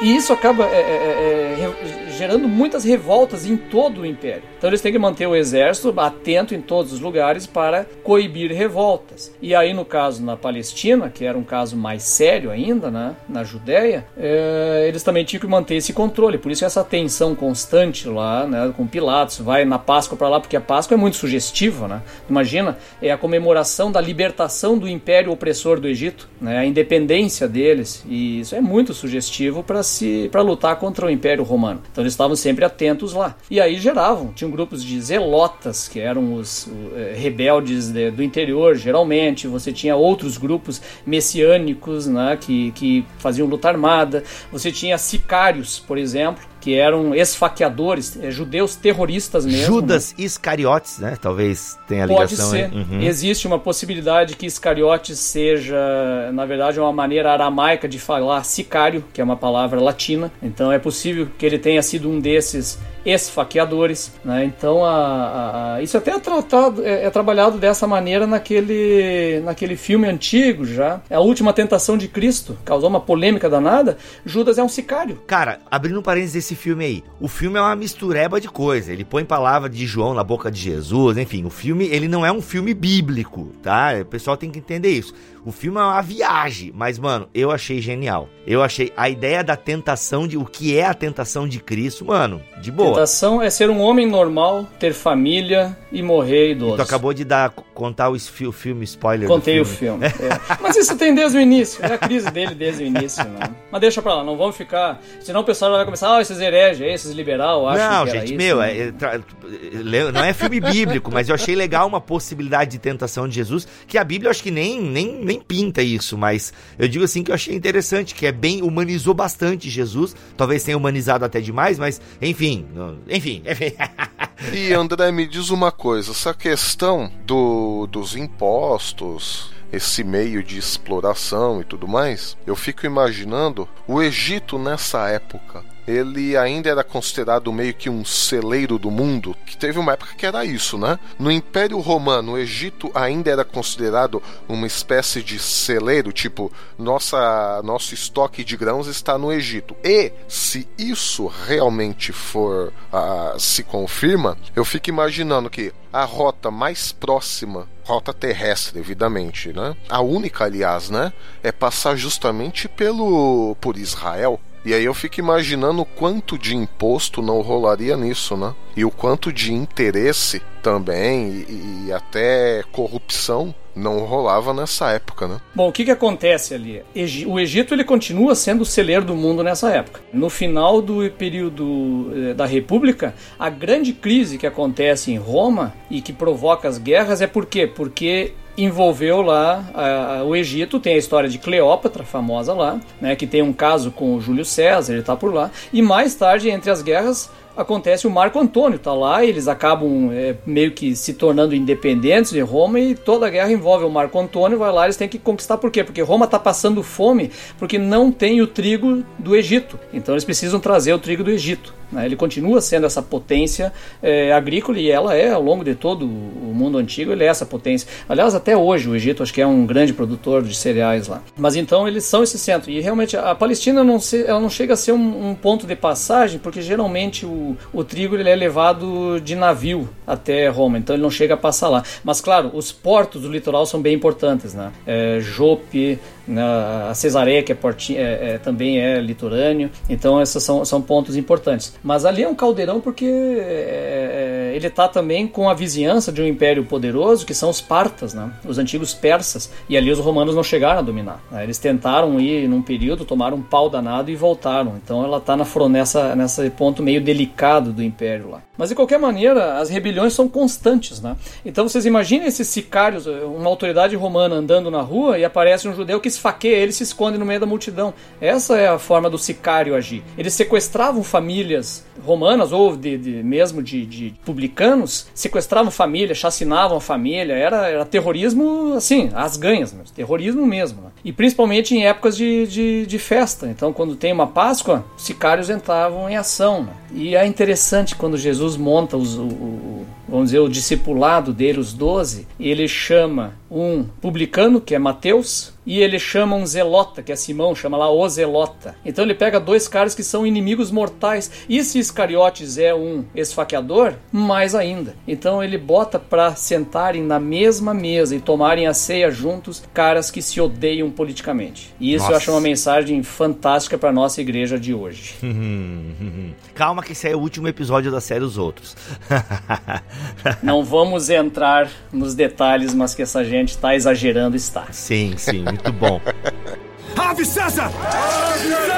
E isso acaba é, é, é, gerando muitas revoltas em todo o império. Então eles têm que manter o exército atento em todos os lugares para coibir revoltas. E aí, no caso na Palestina, que era um caso mais sério ainda, né, na Judéia, é, eles também tinham que manter esse controle. Por isso essa tensão constante lá, né, com Pilatos, vai na Páscoa para lá, porque a Páscoa é muito sugestiva, né? Imagina, é a comemoração da libertação do império opressor do Egito, né, a independência deles. E isso é muito sugestivo para se para lutar contra o Império Romano. Então eles estavam sempre atentos lá. E aí geravam, tinham grupos de zelotas, que eram os uh, rebeldes de, do interior, geralmente. Você tinha outros grupos messiânicos, né, que, que faziam luta armada. Você tinha sicários, por exemplo, que eram esfaqueadores, é, judeus terroristas mesmo. Judas né? Iscariotes, né? Talvez tenha ligação. Pode ser. Uhum. Existe uma possibilidade que Iscariotes seja, na verdade, uma maneira aramaica de falar sicário, que é uma palavra latina. Então é possível que ele tenha sido um desses esfaqueadores, né? Então a, a, isso até é tratado, é, é, trabalhado dessa maneira naquele, naquele filme antigo já. É a última tentação de Cristo, causou uma polêmica danada. Judas é um sicário. Cara, abrindo um parênteses desse filme aí, o filme é uma mistureba de coisa. Ele põe palavra de João na boca de Jesus, enfim, o filme ele não é um filme bíblico, tá? O pessoal tem que entender isso. O filme é uma viagem, mas, mano, eu achei genial. Eu achei a ideia da tentação de o que é a tentação de Cristo, mano, de boa. Tentação é ser um homem normal, ter família e morrer idoso. tu acabou de dar contar o, o filme spoiler. Contei filme. o filme. É. Mas isso tem desde o início. É a crise dele desde o início, né? Mas deixa pra lá, não vamos ficar. Senão o pessoal vai começar, ah, esses hereges, esses liberal, acho Não, que gente, isso, meu, né? é, é, não é filme bíblico, mas eu achei legal uma possibilidade de tentação de Jesus, que a Bíblia eu acho que nem, nem nem pinta isso, mas eu digo assim que eu achei interessante, que é bem, humanizou bastante Jesus, talvez tenha humanizado até demais, mas enfim, enfim, enfim. e André, me diz uma coisa, essa questão do, dos impostos, esse meio de exploração e tudo mais, eu fico imaginando o Egito nessa época ele ainda era considerado meio que um celeiro do mundo, que teve uma época que era isso, né? No Império Romano, o Egito ainda era considerado uma espécie de celeiro, tipo, nossa, nosso estoque de grãos está no Egito. E se isso realmente for uh, se confirma, eu fico imaginando que a rota mais próxima rota terrestre, evidamente, né? A única, aliás, né, é passar justamente pelo por Israel. E aí eu fico imaginando o quanto de imposto não rolaria nisso, né? E o quanto de interesse também e, e até corrupção não rolava nessa época, né? Bom, o que, que acontece ali? O Egito ele continua sendo o celeiro do mundo nessa época. No final do período eh, da República, a grande crise que acontece em Roma e que provoca as guerras é por quê? Porque envolveu lá a, a, o Egito, tem a história de Cleópatra, famosa lá, né, que tem um caso com o Júlio César, ele está por lá, e mais tarde, entre as guerras, acontece o Marco Antônio, tá lá, eles acabam é, meio que se tornando independentes de Roma e toda a guerra envolve o Marco Antônio, vai lá, eles têm que conquistar por quê? Porque Roma está passando fome porque não tem o trigo do Egito, então eles precisam trazer o trigo do Egito. Né? Ele continua sendo essa potência é, agrícola e ela é, ao longo de todo o mundo antigo, ele é essa potência. Aliás, até hoje o Egito acho que é um grande produtor de cereais lá. Mas então eles são esse centro. E realmente a Palestina não, se, ela não chega a ser um, um, ponto de passagem, porque geralmente o, o trigo ele é levado de navio até Roma, então ele não chega a passar lá. Mas claro, os portos do litoral são bem importantes, né? É, Jope? A Cesareia, que é, é, é, também é litorâneo, então esses são, são pontos importantes. Mas ali é um caldeirão porque é, ele está também com a vizinhança de um império poderoso, que são os partas, né? os antigos persas, e ali os romanos não chegaram a dominar. Né? Eles tentaram ir num período, tomaram um pau danado e voltaram. Então ela está nessa, nessa ponto meio delicado do império lá. Mas de qualquer maneira, as rebeliões são constantes. Né? Então vocês imaginem esses sicários, uma autoridade romana andando na rua e aparece um judeu que esfaqueia ele se esconde no meio da multidão. Essa é a forma do sicário agir. Eles sequestravam famílias romanas ou de, de mesmo de, de, publicanos, sequestravam família, chacinavam a família, era, era terrorismo assim, as ganhas, terrorismo mesmo. Né? E principalmente em épocas de, de, de, festa. Então, quando tem uma Páscoa, os sicários entravam em ação. Né? E é interessante quando Jesus monta os, o, vamos dizer, o discipulado dele, os doze, ele chama um publicano, que é Mateus, e ele chama um zelota, que é Simão, chama lá o zelota. Então ele pega dois caras que são inimigos mortais. E se Iscariotes é um esfaqueador, mais ainda. Então ele bota para sentarem na mesma mesa e tomarem a ceia juntos caras que se odeiam politicamente. E isso nossa. eu acho uma mensagem fantástica para nossa igreja de hoje. Calma que esse é o último episódio da série Os Outros. Não vamos entrar nos detalhes, mas que essa gente está exagerando está. Sim, sim, muito bom. Ave César! Ave César!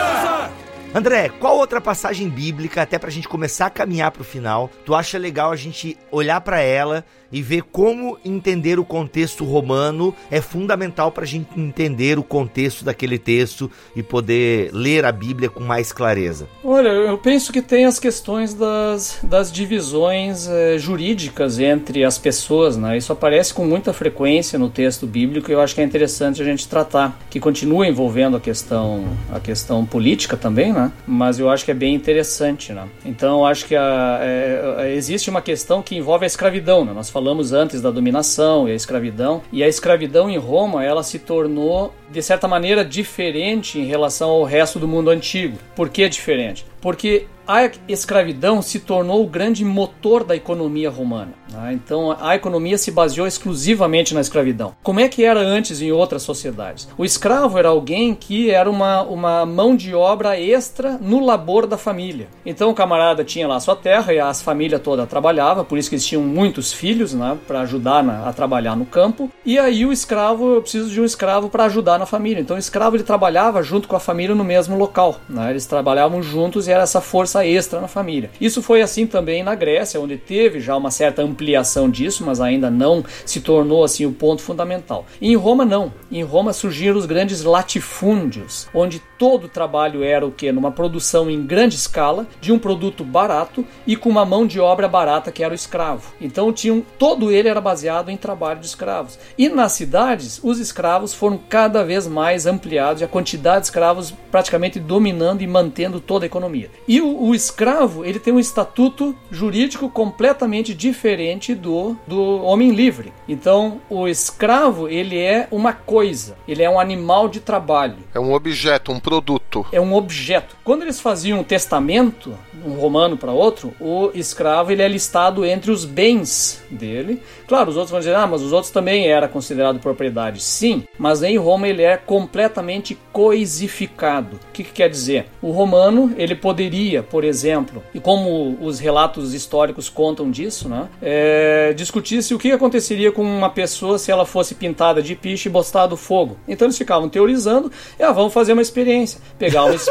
André, qual outra passagem bíblica, até pra gente começar a caminhar pro final, tu acha legal a gente olhar para ela e ver como entender o contexto romano é fundamental para a gente entender o contexto daquele texto e poder ler a Bíblia com mais clareza? Olha, eu penso que tem as questões das, das divisões é, jurídicas entre as pessoas, né? Isso aparece com muita frequência no texto bíblico e eu acho que é interessante a gente tratar, que continua envolvendo a questão, a questão política também, né? Mas eu acho que é bem interessante, né? Então eu acho que a, é, existe uma questão que envolve a escravidão, né? Nós falamos falamos antes da dominação e a escravidão. E a escravidão em Roma, ela se tornou de certa maneira diferente em relação ao resto do mundo antigo. Por que diferente? Porque a escravidão se tornou o grande motor da economia romana. Né? Então a economia se baseou exclusivamente na escravidão. Como é que era antes em outras sociedades? O escravo era alguém que era uma, uma mão de obra extra no labor da família. Então o camarada tinha lá sua terra e as família toda trabalhava, por isso que eles tinham muitos filhos né, para ajudar na, a trabalhar no campo. E aí o escravo, eu preciso de um escravo para ajudar na família. Então o escravo ele trabalhava junto com a família no mesmo local. Né? Eles trabalhavam juntos e era essa força extra na família. Isso foi assim também na Grécia, onde teve já uma certa ampliação disso, mas ainda não se tornou assim o ponto fundamental. E em Roma não. Em Roma surgiram os grandes latifúndios, onde todo o trabalho era o que numa produção em grande escala de um produto barato e com uma mão de obra barata que era o escravo. Então tinham todo ele era baseado em trabalho de escravos. E nas cidades os escravos foram cada vez mais ampliados e a quantidade de escravos praticamente dominando e mantendo toda a economia. E o, o escravo ele tem um estatuto jurídico completamente diferente do, do homem livre. Então o escravo ele é uma coisa, ele é um animal de trabalho. É um objeto, um produto. É um objeto. Quando eles faziam um testamento, um romano para outro, o escravo ele é listado entre os bens dele. Claro, os outros vão dizer, ah, mas os outros também era considerado propriedade. Sim, mas em Roma ele é completamente coisificado. O que, que quer dizer? O romano ele poderia, por exemplo, e como os relatos históricos contam disso, né, é, discutir se o que aconteceria com uma pessoa se ela fosse pintada de piche e botado fogo. Então eles ficavam teorizando, ah, vamos fazer uma experiência. Pegar um, es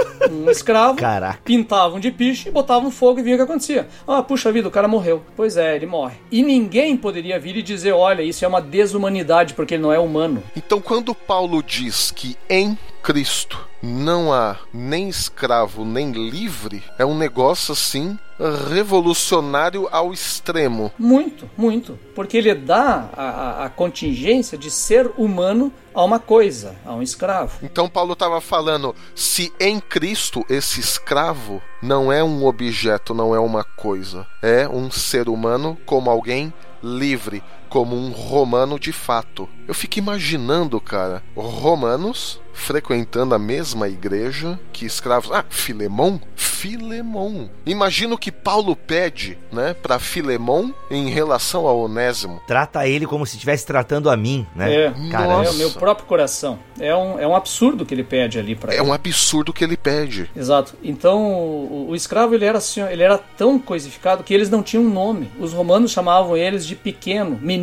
escravo, Caraca. pintavam de piche e botavam fogo e via o que acontecia. Ah, puxa vida, o cara morreu. Pois é, ele morre. E ninguém poderia vir e dizer, olha, isso é uma desumanidade porque ele não é humano. Então quando Paulo diz que em Cristo não há nem escravo nem livre, é um negócio assim revolucionário ao extremo. Muito, muito. Porque ele dá a, a, contingência de ser humano a uma coisa, a um escravo. Então Paulo estava falando: se em Cristo esse escravo não é um objeto, não é uma coisa, é um ser humano como alguém livre, como um romano de fato. Eu fico imaginando, cara, romanos frequentando a mesma igreja que escravos. Ah, Filemão? Filemon. Imagina o que Paulo pede, né, para Filemon em relação a Onésimo. Trata ele como se estivesse tratando a mim, né? É, Caramba. é o meu próprio coração. É um, é um absurdo que ele pede ali para É ele. um absurdo que ele pede. Exato. Então, o, o, escravo ele era assim, ele era tão coisificado que eles não tinham nome. Os romanos chamavam eles de pequeno, menino,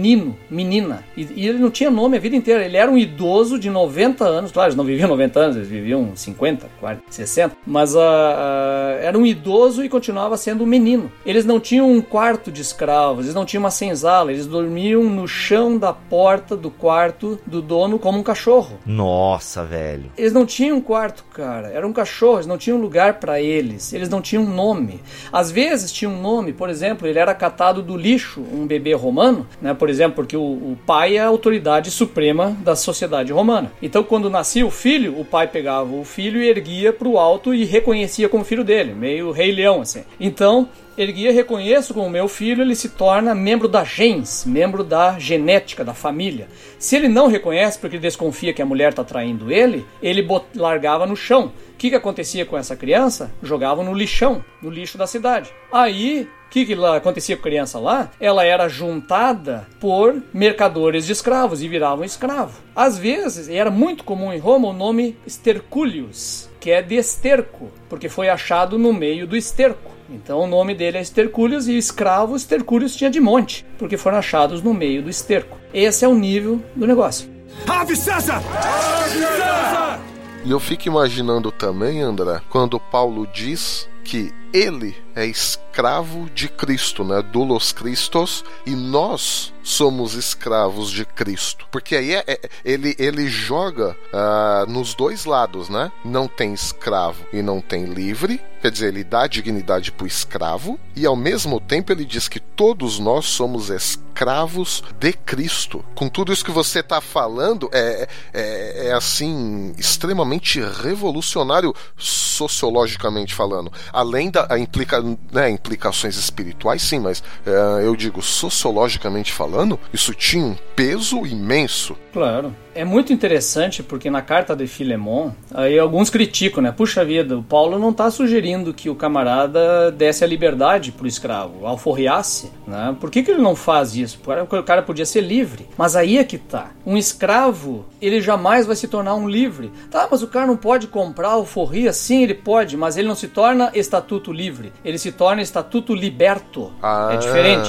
menina. E, e ele não tinha nome a vida inteira. Ele era um idoso de 90 anos. Claro, eles não viviam 90 anos, eles viviam 50, 40, 60. Mas uh, uh, era um idoso e continuava sendo um menino. Eles não tinham um quarto de escravos, eles não tinham uma senzala, eles dormiam no chão da porta do quarto do dono como um cachorro. Nossa, velho. Eles não tinham um quarto, cara. Eram cachorros, não tinham lugar para eles. Eles não tinham nome. Às vezes tinha um nome, por exemplo, ele era catado do lixo, um bebê romano, né? Por exemplo, porque o, o pai é a autoridade suprema da sociedade romana. Então, quando nascia o filho, o pai pegava o filho e erguia para o alto e reconhecia como filho dele, meio rei leão assim. Então, erguia, reconheço como meu filho, ele se torna membro da gens, membro da genética, da família. Se ele não reconhece porque desconfia que a mulher está traindo ele, ele largava no chão. O que, que acontecia com essa criança? Jogavam no lixão, no lixo da cidade. Aí o que, que lá acontecia com a criança lá? Ela era juntada por mercadores de escravos e virava um escravo. Às vezes, era muito comum em Roma o nome Sterculius, que é de esterco, porque foi achado no meio do esterco. Então o nome dele é Estercúlios e escravo Estercúlios tinha de monte, porque foram achados no meio do esterco. Esse é o nível do negócio. Ave César! Ave César! E eu fico imaginando também, André, quando Paulo diz que ele é escravo de Cristo, né? Dulos Christos, e nós somos escravos de Cristo. Porque aí é, é, ele, ele joga uh, nos dois lados, né? Não tem escravo e não tem livre, quer dizer, ele dá dignidade para o escravo, e ao mesmo tempo ele diz que todos nós somos escravos de Cristo. Com tudo isso que você está falando, é, é, é assim, extremamente revolucionário sociologicamente falando. Além da implica, né, implicações espirituais, sim, mas é, eu digo sociologicamente falando, isso tinha um peso imenso. Claro. É muito interessante porque na carta de Filemon, aí alguns criticam, né? Puxa vida, o Paulo não está sugerindo que o camarada desse a liberdade pro escravo, alforriasse, né? Por que, que ele não faz isso? Porque o cara podia ser livre. Mas aí é que tá. Um escravo, ele jamais vai se tornar um livre. Tá, mas o cara não pode comprar alforria? Sim, ele pode, mas ele não se torna estatuto livre. Ele se torna estatuto liberto. Ah. É diferente.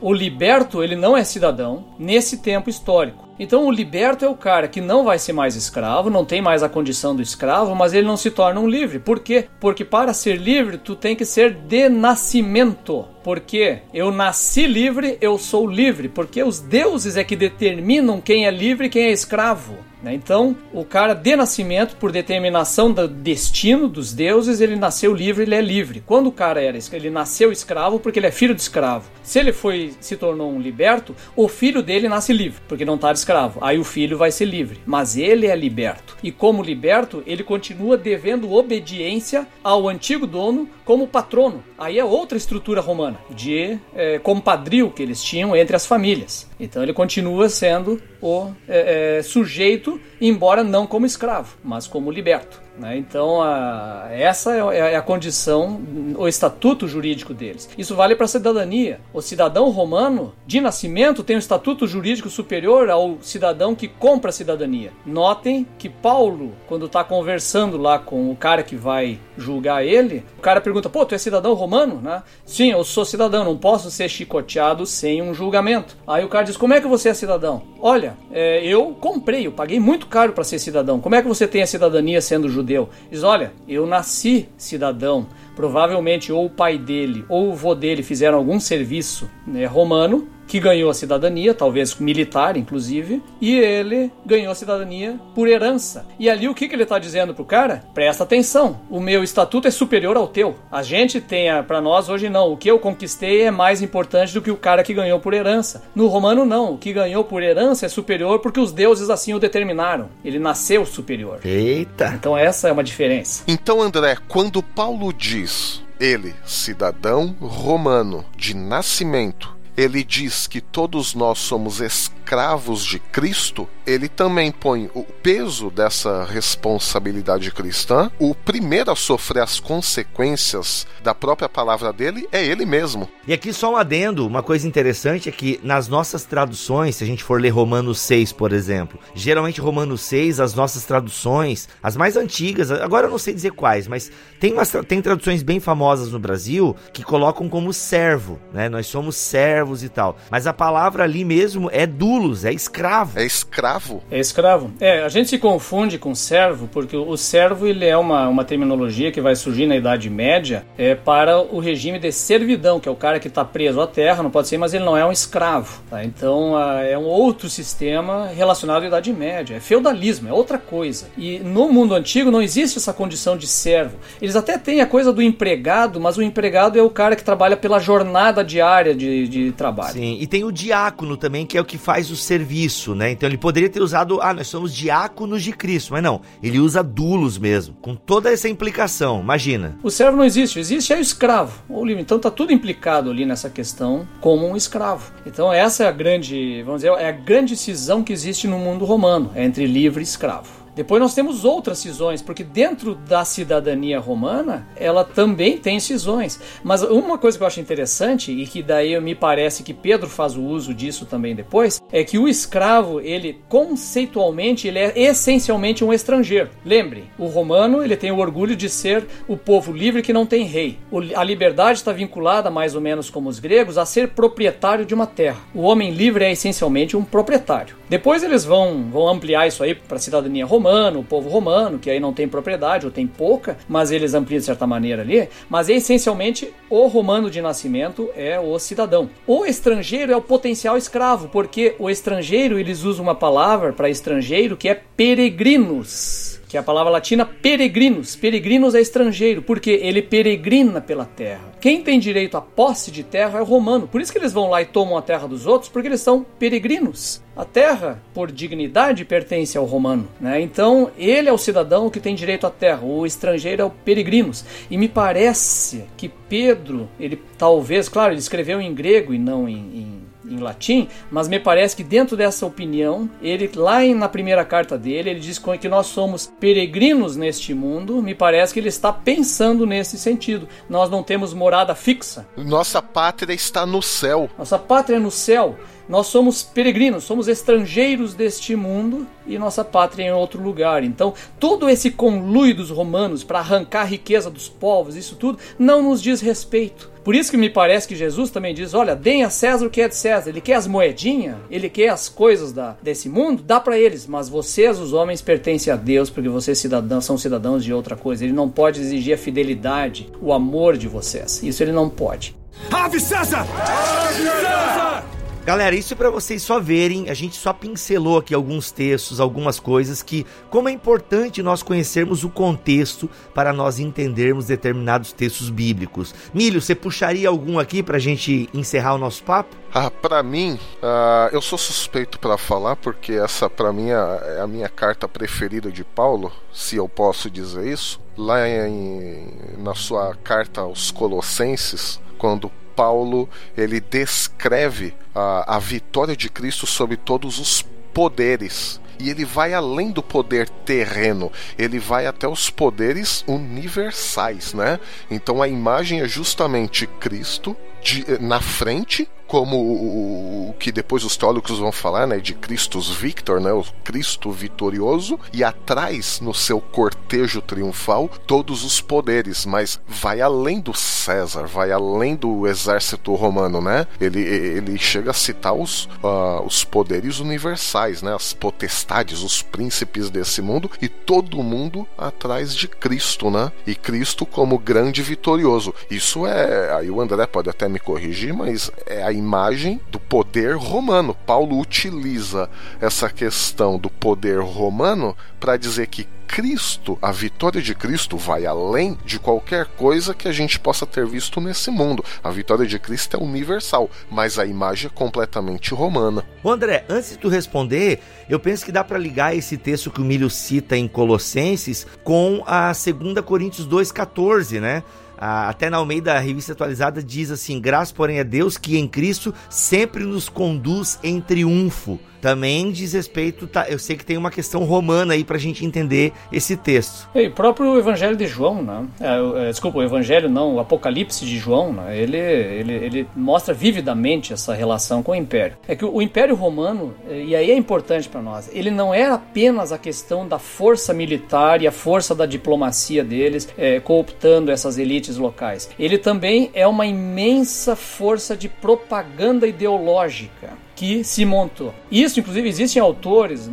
O liberto, ele não é cidadão nesse tempo histórico. Então o liberto é o cara que não vai ser mais escravo, não tem mais a condição do escravo, mas ele não se torna um livre. Por quê? Porque para ser livre tu tem que ser de nascimento. Porque eu nasci livre, eu sou livre. Porque os deuses é que determinam quem é livre e quem é escravo. Né? Então, o cara de nascimento, por determinação do destino dos deuses, ele nasceu livre, ele é livre. Quando o cara era ele nasceu escravo porque ele é filho de escravo. Se ele foi se tornou um liberto, o filho dele nasce livre, porque não está escravo. Aí o filho vai ser livre, mas ele é liberto. E como liberto, ele continua devendo obediência ao antigo dono como patrono. Aí é outra estrutura romana de é, compadrio que eles tinham entre as famílias. Então ele continua sendo o é, é, sujeito, embora não como escravo, mas como liberto. Né? Então, a, essa é, é a condição, o estatuto jurídico deles. Isso vale para a cidadania. O cidadão romano, de nascimento, tem um estatuto jurídico superior ao cidadão que compra a cidadania. Notem que Paulo, quando está conversando lá com o cara que vai julgar ele, o cara pergunta: pô, tu é cidadão romano? Né? Sim, eu sou cidadão, não posso ser chicoteado sem um julgamento. Aí o cara diz: como é que você é cidadão? Olha, é, eu comprei, eu paguei muito caro para ser cidadão. Como é que você tem a cidadania sendo judeu? Diz: olha, eu nasci cidadão. Provavelmente ou o pai dele ou o vô dele fizeram algum serviço né, romano que ganhou a cidadania, talvez militar inclusive, e ele ganhou a cidadania por herança. E ali o que, que ele está dizendo pro cara? Presta atenção, o meu estatuto é superior ao teu. A gente tem, para nós hoje não, o que eu conquistei é mais importante do que o cara que ganhou por herança. No romano não, o que ganhou por herança é superior porque os deuses assim o determinaram. Ele nasceu superior. Eita! Então essa é uma diferença. Então André, quando Paulo diz ele, cidadão romano de nascimento, ele diz que todos nós somos escravos de Cristo, ele também põe o peso dessa responsabilidade cristã. O primeiro a sofrer as consequências da própria palavra dele é ele mesmo. E aqui só um adendo, uma coisa interessante é que nas nossas traduções, se a gente for ler Romanos 6, por exemplo, geralmente Romanos 6, as nossas traduções, as mais antigas, agora eu não sei dizer quais, mas tem, umas, tem traduções bem famosas no Brasil que colocam como servo, né? Nós somos servos e tal. Mas a palavra ali mesmo é dulos, é escravo. É escravo? É escravo. É, a gente se confunde com servo porque o servo ele é uma, uma terminologia que vai surgir na Idade Média é, para o regime de servidão, que é o cara que está preso à terra, não pode ser, mas ele não é um escravo. Tá? Então é um outro sistema relacionado à Idade Média. É feudalismo, é outra coisa. E no mundo antigo não existe essa condição de servo. Eles até têm a coisa do empregado, mas o empregado é o cara que trabalha pela jornada diária de, de trabalho. Sim, e tem o diácono também, que é o que faz o serviço, né? Então ele poderia ter usado, ah, nós somos diáconos de Cristo, mas não, ele usa dulos mesmo, com toda essa implicação, imagina. O servo não existe, existe é o escravo, ou livre. Então tá tudo implicado ali nessa questão como um escravo. Então essa é a grande, vamos dizer, é a grande cisão que existe no mundo romano, é entre livre e escravo. Depois nós temos outras cisões, porque dentro da cidadania romana, ela também tem cisões. Mas uma coisa que eu acho interessante, e que daí me parece que Pedro faz o uso disso também depois, é que o escravo, ele conceitualmente, ele é essencialmente um estrangeiro. Lembre, o romano, ele tem o orgulho de ser o povo livre que não tem rei. A liberdade está vinculada, mais ou menos como os gregos, a ser proprietário de uma terra. O homem livre é essencialmente um proprietário. Depois eles vão, vão ampliar isso aí para a cidadania romana, o povo romano, que aí não tem propriedade ou tem pouca, mas eles ampliam de certa maneira ali. Mas essencialmente o romano de nascimento é o cidadão. O estrangeiro é o potencial escravo, porque o estrangeiro eles usam uma palavra para estrangeiro que é peregrinos que é a palavra latina peregrinos. Peregrinos é estrangeiro, porque ele peregrina pela terra. Quem tem direito à posse de terra é o romano. Por isso que eles vão lá e tomam a terra dos outros, porque eles são peregrinos. A terra, por dignidade, pertence ao romano. Né? Então, ele é o cidadão que tem direito à terra, o estrangeiro é o peregrinos. E me parece que Pedro, ele talvez, claro, ele escreveu em grego e não em, em em latim, mas me parece que dentro dessa opinião, ele lá na primeira carta dele, ele diz que nós somos peregrinos neste mundo, me parece que ele está pensando nesse sentido. Nós não temos morada fixa. Nossa pátria está no céu. Nossa pátria é no céu. Nós somos peregrinos, somos estrangeiros deste mundo e nossa pátria é em outro lugar. Então, todo esse conluio dos romanos para arrancar a riqueza dos povos, isso tudo, não nos diz respeito. Por isso que me parece que Jesus também diz: olha, deem a César o que é de César. Ele quer as moedinhas, ele quer as coisas da, desse mundo, dá para eles. Mas vocês, os homens, pertencem a Deus porque vocês cidadãos, são cidadãos de outra coisa. Ele não pode exigir a fidelidade, o amor de vocês. Isso ele não pode. Ave César! Ave César! Galera, isso é para vocês só verem, a gente só pincelou aqui alguns textos, algumas coisas que, como é importante nós conhecermos o contexto para nós entendermos determinados textos bíblicos. Milho, você puxaria algum aqui pra gente encerrar o nosso papo? Ah, para mim, uh, eu sou suspeito para falar porque essa para mim é, é a minha carta preferida de Paulo, se eu posso dizer isso. Lá em, na sua carta aos Colossenses, quando Paulo ele descreve a, a vitória de Cristo sobre todos os poderes e ele vai além do poder terreno, ele vai até os poderes universais, né? Então a imagem é justamente Cristo de, na frente como o, o, que depois os teólogos vão falar, né, de Christus Victor, né, o Cristo vitorioso, e atrás no seu cortejo triunfal todos os poderes, mas vai além do César, vai além do exército romano, né? Ele, ele chega a citar os, uh, os poderes universais, né, as potestades, os príncipes desse mundo e todo mundo atrás de Cristo, né? E Cristo como grande vitorioso. Isso é, aí o André pode até me corrigir, mas é a imagem do poder romano. Paulo utiliza essa questão do poder romano para dizer que Cristo, a vitória de Cristo vai além de qualquer coisa que a gente possa ter visto nesse mundo. A vitória de Cristo é universal, mas a imagem é completamente romana. Ô André, antes de tu responder, eu penso que dá para ligar esse texto que o Milho cita em Colossenses com a 2 Coríntios 2,14, né? Até na Almeida Revista Atualizada diz assim: graças, porém, a Deus que em Cristo sempre nos conduz em triunfo também diz respeito, tá, eu sei que tem uma questão romana aí pra gente entender esse texto. O próprio Evangelho de João, né? É, é, desculpa, o Evangelho não, o Apocalipse de João, né? ele, ele, ele mostra vividamente essa relação com o Império. É que o, Império Romano, e aí é importante para nós, ele não era apenas a questão da força militar e a força da diplomacia deles, é, cooptando essas elites locais. Ele também é uma imensa força de propaganda ideológica que se montou. Isso, inclusive, existem autores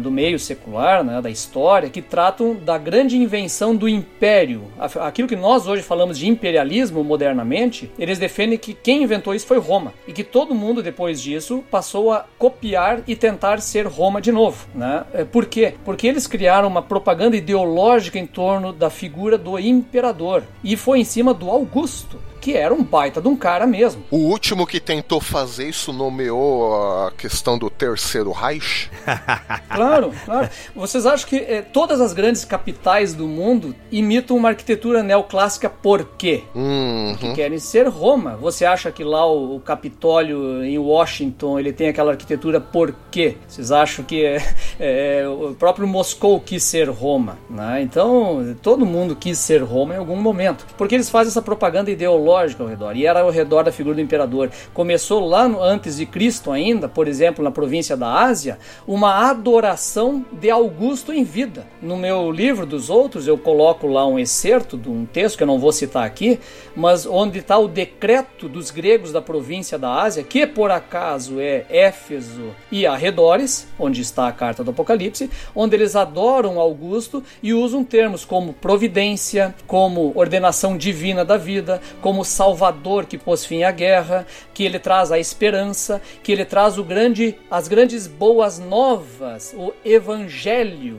do meio secular, né, da história, que tratam da grande invenção do império. Aquilo que nós hoje falamos de imperialismo modernamente, eles defendem que quem inventou isso foi Roma e que todo mundo depois disso passou a copiar e tentar ser Roma de novo. Né? É, por quê? Porque eles criaram uma propaganda ideológica em torno da figura do imperador e foi em cima do Augusto que era um baita de um cara mesmo. O último que tentou fazer isso nomeou a questão do terceiro Reich? claro, claro. Vocês acham que eh, todas as grandes capitais do mundo imitam uma arquitetura neoclássica por quê? Uhum. Que querem ser Roma. Você acha que lá o, o, Capitólio em Washington ele tem aquela arquitetura por quê? Vocês acham que é, é, o próprio Moscou quis ser Roma? Né? Então todo mundo quis ser Roma em algum momento. Porque eles fazem essa propaganda ideológica mitológica ao redor, e era ao redor da figura do imperador. Começou lá no, antes de Cristo ainda, por exemplo, na província da Ásia, uma adoração de Augusto em vida. No meu livro dos outros, eu coloco lá um excerto de um texto que eu não vou citar aqui, mas onde está o decreto dos gregos da província da Ásia, que por acaso é Éfeso e arredores, onde está a carta do Apocalipse, onde eles adoram Augusto e usam termos como providência, como ordenação divina da vida, como salvador que pôs fim à guerra, que ele traz a esperança, que ele traz o grande, as grandes boas novas, o evangelho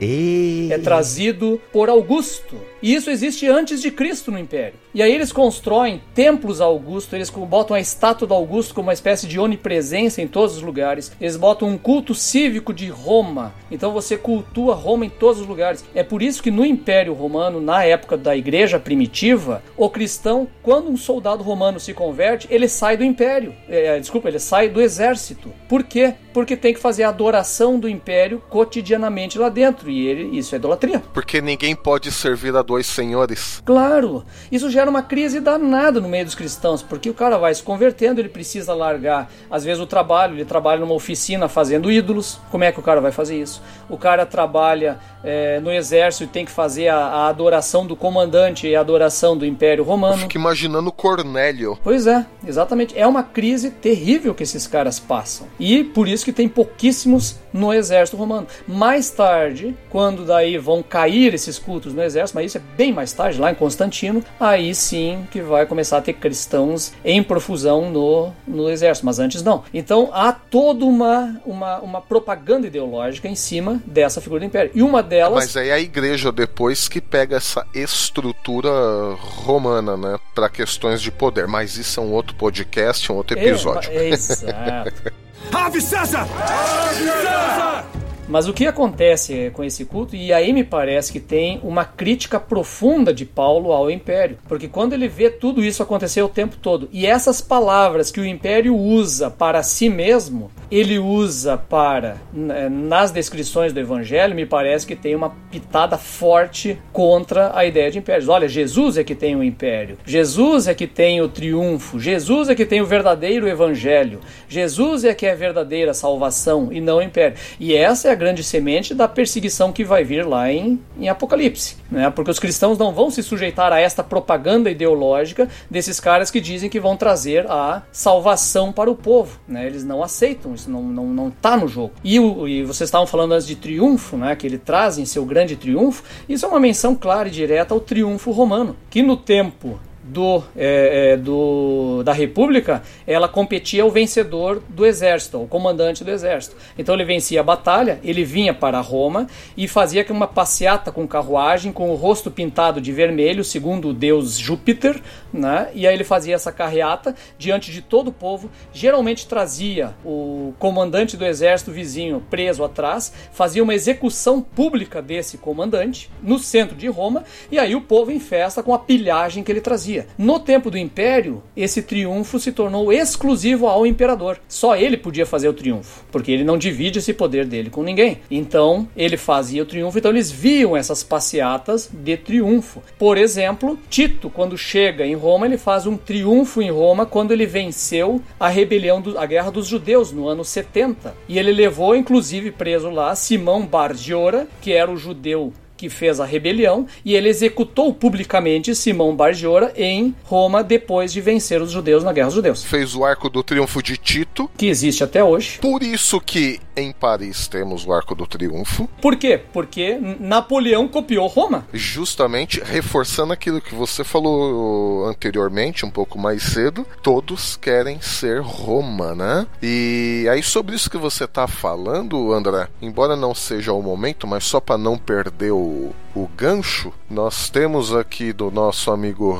é trazido por Augusto. E isso existe antes de Cristo no Império. E aí eles constroem templos a Augusto, eles botam a estátua do Augusto como uma espécie de onipresença em todos os lugares. Eles botam um culto cívico de Roma. Então você cultua Roma em todos os lugares. É por isso que no Império Romano, na época da igreja primitiva, o cristão, quando um soldado romano se converte, ele sai do império. É, desculpa, ele sai do exército. Por quê? Porque tem que fazer a adoração do império cotidianamente lá dentro. E ele, isso é idolatria. Porque ninguém pode servir a dois senhores. Claro. Isso gera uma crise danada no meio dos cristãos, porque o cara vai se convertendo, ele precisa largar, às vezes, o trabalho. Ele trabalha numa oficina fazendo ídolos. Como é que o cara vai fazer isso? O cara trabalha é, no exército e tem que fazer a, a, adoração do comandante e a adoração do Império Romano. Eu fico imaginando Cornélio. Pois é, exatamente. É uma crise terrível que esses caras passam. E por isso que tem pouquíssimos no exército romano. Mais tarde, quando daí vão cair esses cultos no exército, mas isso é bem mais tarde, lá em Constantino, aí sim que vai começar a ter cristãos em profusão no, no exército, mas antes não. Então há toda uma, uma, uma propaganda ideológica em cima dessa figura do império. E uma delas. Mas aí é a igreja depois que pega essa estrutura romana, né, para questões de poder. Mas isso é um outro podcast, um outro episódio. É, exato. Ave César! Ave César! Mas o que acontece com esse culto, e aí me parece que tem uma crítica profunda de Paulo ao império, porque quando ele vê tudo isso acontecer o tempo todo, e essas palavras que o império usa para si mesmo, ele usa para, né, nas descrições do evangelho, me parece que tem uma pitada forte contra a ideia de impérios. Olha, Jesus é que tem o império, Jesus é que tem o triunfo, Jesus é que tem o verdadeiro evangelho, Jesus é que é a verdadeira salvação e não o império. E essa é a grande semente da perseguição que vai vir lá em, em Apocalipse. Né? Porque os cristãos não vão se sujeitar a esta propaganda ideológica desses caras que dizem que vão trazer a salvação para o povo. Né? Eles não aceitam, isso não, não, não tá no jogo. E, o, e vocês estavam falando antes de triunfo, né? que ele traz em seu grande triunfo, isso é uma menção clara e direta ao triunfo romano, que no tempo do, é, é, do, da República, ela competia o vencedor do exército, o comandante do exército. Então ele vencia a batalha, ele vinha para Roma e fazia uma passeata com carruagem, com o rosto pintado de vermelho, segundo o deus Júpiter, né? e aí ele fazia essa carreata diante de todo o povo. Geralmente trazia o comandante do exército vizinho preso atrás, fazia uma execução pública desse comandante no centro de Roma, e aí o povo em festa com a pilhagem que ele trazia. No tempo do Império, esse triunfo se tornou exclusivo ao imperador. Só ele podia fazer o triunfo, porque ele não divide esse poder dele com ninguém. Então, ele fazia o triunfo, então eles viam essas passeatas de triunfo. Por exemplo, Tito, quando chega em Roma, ele faz um triunfo em Roma quando ele venceu a rebelião, do, a guerra dos judeus no ano 70. E ele levou, inclusive, preso lá Simão Bargiora, que era o judeu que fez a rebelião, e ele executou publicamente Simão Bargiora em Roma depois de vencer os judeus na Guerra dos Judeus. Fez o Arco do Triunfo de Tito. Que existe até hoje. Por isso que em Paris temos o Arco do Triunfo. Por quê? Porque Napoleão copiou Roma. Justamente reforçando aquilo que você falou anteriormente, um pouco mais cedo, todos querem ser Roma, né? E aí sobre isso que você tá falando, André, embora não seja o momento, mas só para não perder o o, gancho, nós temos aqui do nosso amigo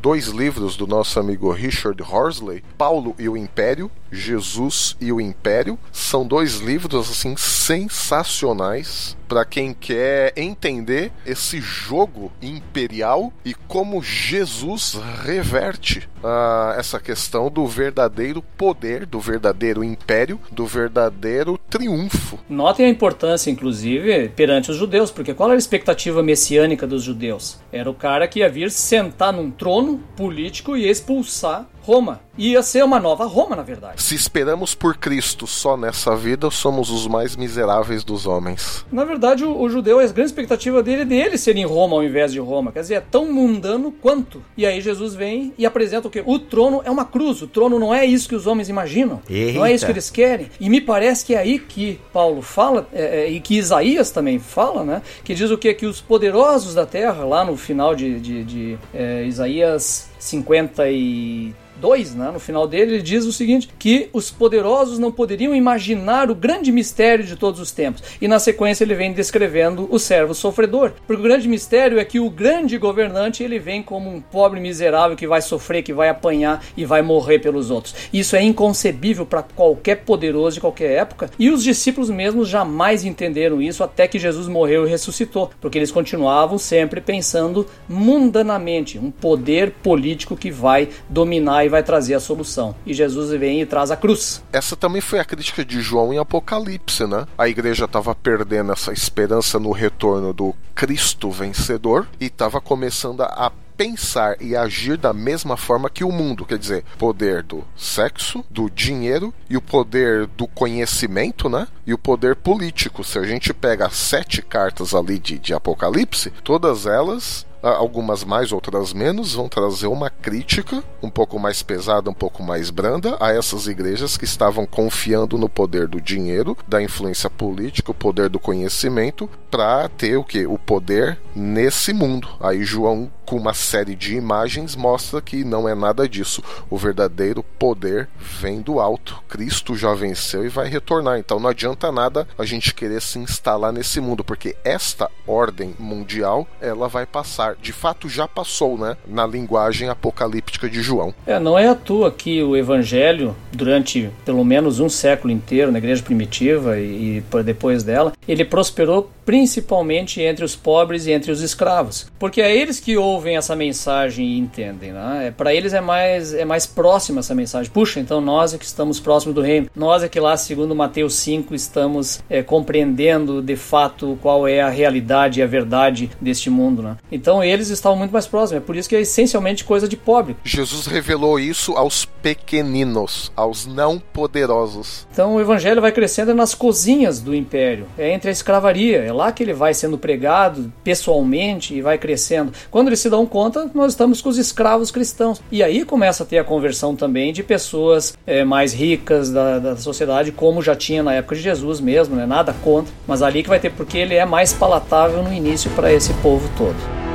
dois livros do nosso amigo Richard Horsley, Paulo e o Império, Jesus e o Império. São dois livros assim sensacionais para quem quer entender esse jogo imperial e como Jesus reverte uh, essa questão do verdadeiro poder, do verdadeiro império, do verdadeiro triunfo. Notem a importância, inclusive, perante os judeus, porque qual era a expectativa messiânica dos judeus? Era o cara que ia vir sentar num trono político e expulsar Roma. Ia ser uma nova Roma, na verdade. Se esperamos por Cristo só nessa vida, somos os mais miseráveis dos homens. Na verdade, o, o judeu, a grande expectativa dele é dele ser em Roma ao invés de Roma. Quer dizer, é tão mundano quanto. E aí Jesus vem e apresenta o quê? O trono é uma cruz. O trono não é isso que os homens imaginam. Eita. Não é isso que eles querem. E me parece que é aí que Paulo fala, é, é, e que Isaías também fala, né? Que diz o quê? Que os poderosos da terra, lá no final de, de, de é, Isaías 53 2, né, no final dele, ele diz o seguinte: que os poderosos não poderiam imaginar o grande mistério de todos os tempos. E na sequência ele vem descrevendo o servo sofredor. Porque o grande mistério é que o grande governante ele vem como um pobre miserável que vai sofrer, que vai apanhar e vai morrer pelos outros. Isso é inconcebível para qualquer poderoso de qualquer época. E os discípulos mesmos jamais entenderam isso até que Jesus morreu e ressuscitou, porque eles continuavam sempre pensando mundanamente, um poder político que vai dominar e vai trazer a solução. E Jesus vem e traz a cruz. Essa também foi a crítica de João em Apocalipse, né? A igreja estava perdendo essa esperança no retorno do Cristo vencedor e estava começando a pensar e agir da mesma forma que o mundo, quer dizer, poder do sexo, do dinheiro e o poder do conhecimento, né? E o poder político. Se a gente pega sete cartas ali de, de Apocalipse, todas elas algumas mais, outras menos, vão trazer uma crítica um pouco mais pesada, um pouco mais branda a essas igrejas que estavam confiando no poder do dinheiro, da influência política, o poder do conhecimento, para ter o que? O poder nesse mundo. Aí João, com uma série de imagens, mostra que não é nada disso. O verdadeiro poder vem do alto. Cristo já venceu e vai retornar. Então não adianta nada a gente querer se instalar nesse mundo, porque esta ordem mundial ela vai passar de fato já passou, né, na linguagem apocalíptica de João. É, não é à toa que o evangelho, durante pelo menos um século inteiro na igreja primitiva e, e depois dela, ele prosperou principalmente entre os pobres e entre os escravos, porque é eles que ouvem essa mensagem e entendem, né? É, para eles é mais é mais próxima essa mensagem. Puxa, então nós é que estamos próximos do reino, nós é que lá segundo Mateus 5 estamos é, compreendendo de fato qual é a realidade e a verdade deste mundo, né? Então eles estavam muito mais próximos. É por isso que é essencialmente coisa de pobre. Jesus revelou isso aos pequeninos, aos não poderosos. Então o evangelho vai crescendo nas cozinhas do império, é entre a escravaria, é lá que ele vai sendo pregado pessoalmente e vai crescendo. Quando eles se dão conta, nós estamos com os escravos cristãos. E aí começa a ter a conversão também de pessoas é, mais ricas da, da sociedade, como já tinha na época de Jesus mesmo, né? nada contra, mas ali que vai ter, porque ele é mais palatável no início para esse povo todo.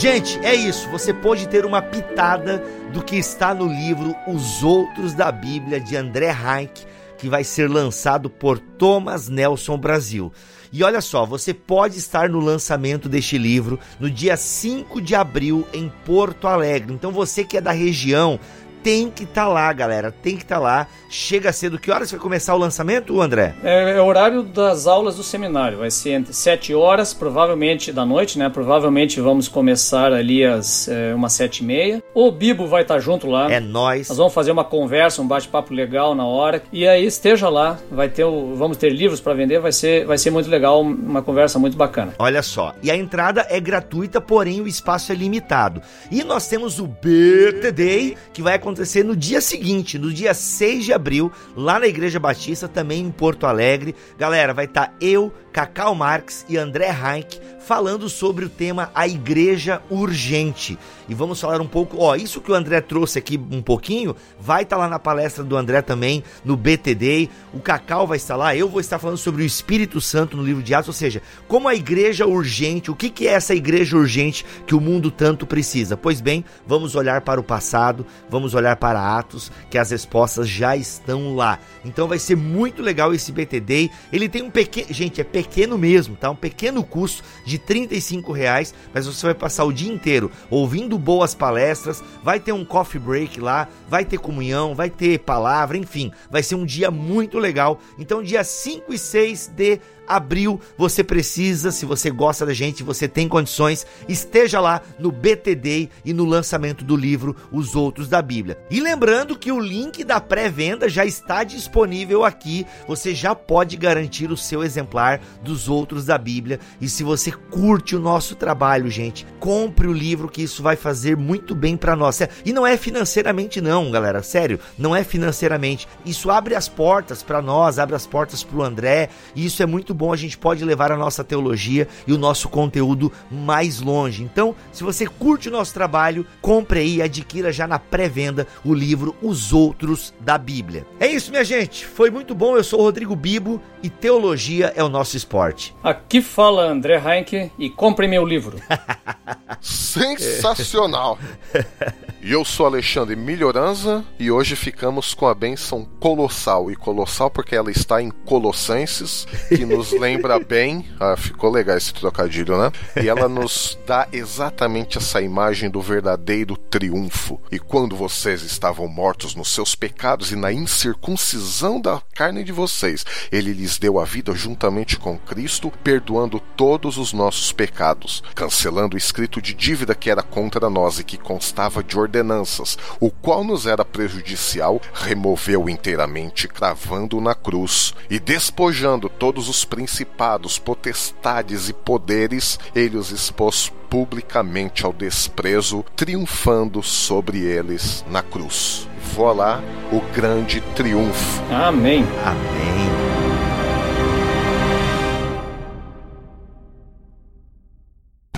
Gente, é isso. Você pode ter uma pitada do que está no livro Os Outros da Bíblia de André Heinck que vai ser lançado por Thomas Nelson Brasil. E olha só, você pode estar no lançamento deste livro no dia 5 de abril em Porto Alegre. Então você que é da região, tem que estar tá lá, galera. Tem que estar tá lá. Chega cedo. Que horas vai começar o lançamento, André? É, é, o horário das aulas do seminário. Vai ser entre 7 horas, provavelmente da noite, né? Provavelmente vamos começar ali às é, umas 7 e meia. O Bibo vai estar tá junto lá. É nós. Nós vamos fazer uma conversa, um bate-papo legal na hora. E aí esteja lá. Vai ter o, vamos ter livros para vender. Vai ser, vai ser muito legal. Uma conversa muito bacana. Olha só. E a entrada é gratuita, porém o espaço é limitado. E nós temos o BTD, que vai acontecer acontecer no dia seguinte, no dia 6 de abril, lá na Igreja Batista, também em Porto Alegre. Galera, vai estar tá eu, Cacau Marques e André Heinck falando sobre o tema A Igreja Urgente. E vamos falar um pouco, ó, isso que o André trouxe aqui um pouquinho, vai estar tá lá na palestra do André também, no BTD. O Cacau vai estar lá, eu vou estar falando sobre o Espírito Santo no livro de Atos, ou seja, como a igreja urgente, o que, que é essa igreja urgente que o mundo tanto precisa? Pois bem, vamos olhar para o passado, vamos olhar para Atos, que as respostas já estão lá. Então vai ser muito legal esse BTD. Ele tem um pequeno, gente, é pequeno mesmo, tá? Um pequeno custo de 35 reais, mas você vai passar o dia inteiro ouvindo boas palestras, vai ter um coffee break lá, vai ter comunhão, vai ter palavra, enfim, vai ser um dia muito legal. Então, dia 5 e 6 de abril. Você precisa, se você gosta da gente, você tem condições, esteja lá no BTD e no lançamento do livro Os Outros da Bíblia. E lembrando que o link da pré-venda já está disponível aqui. Você já pode garantir o seu exemplar dos Outros da Bíblia. E se você curte o nosso trabalho, gente, compre o livro que isso vai fazer muito bem para nós. E não é financeiramente não, galera, sério, não é financeiramente. Isso abre as portas para nós, abre as portas para o André, e isso é muito bom, a gente pode levar a nossa teologia e o nosso conteúdo mais longe. Então, se você curte o nosso trabalho, compre aí e adquira já na pré-venda o livro Os Outros da Bíblia. É isso, minha gente. Foi muito bom. Eu sou o Rodrigo Bibo e teologia é o nosso esporte. Aqui fala André Heinck e compre meu livro. Sensacional! E eu sou Alexandre Melhoranza e hoje ficamos com a benção colossal. E colossal porque ela está em Colossenses, que nos lembra bem. Ah, ficou legal esse trocadilho, né? E ela nos dá exatamente essa imagem do verdadeiro triunfo. E quando vocês estavam mortos nos seus pecados e na incircuncisão da carne de vocês, ele lhes deu a vida juntamente com Cristo, perdoando todos os nossos pecados, cancelando o escrito de dívida que era contra nós e que constava de ordenanças, o qual nos era prejudicial, removeu inteiramente, cravando na cruz, e despojando todos os principados, potestades e poderes, ele os expôs publicamente ao desprezo, triunfando sobre eles na cruz. Vó lá o grande triunfo. Amém. Amém.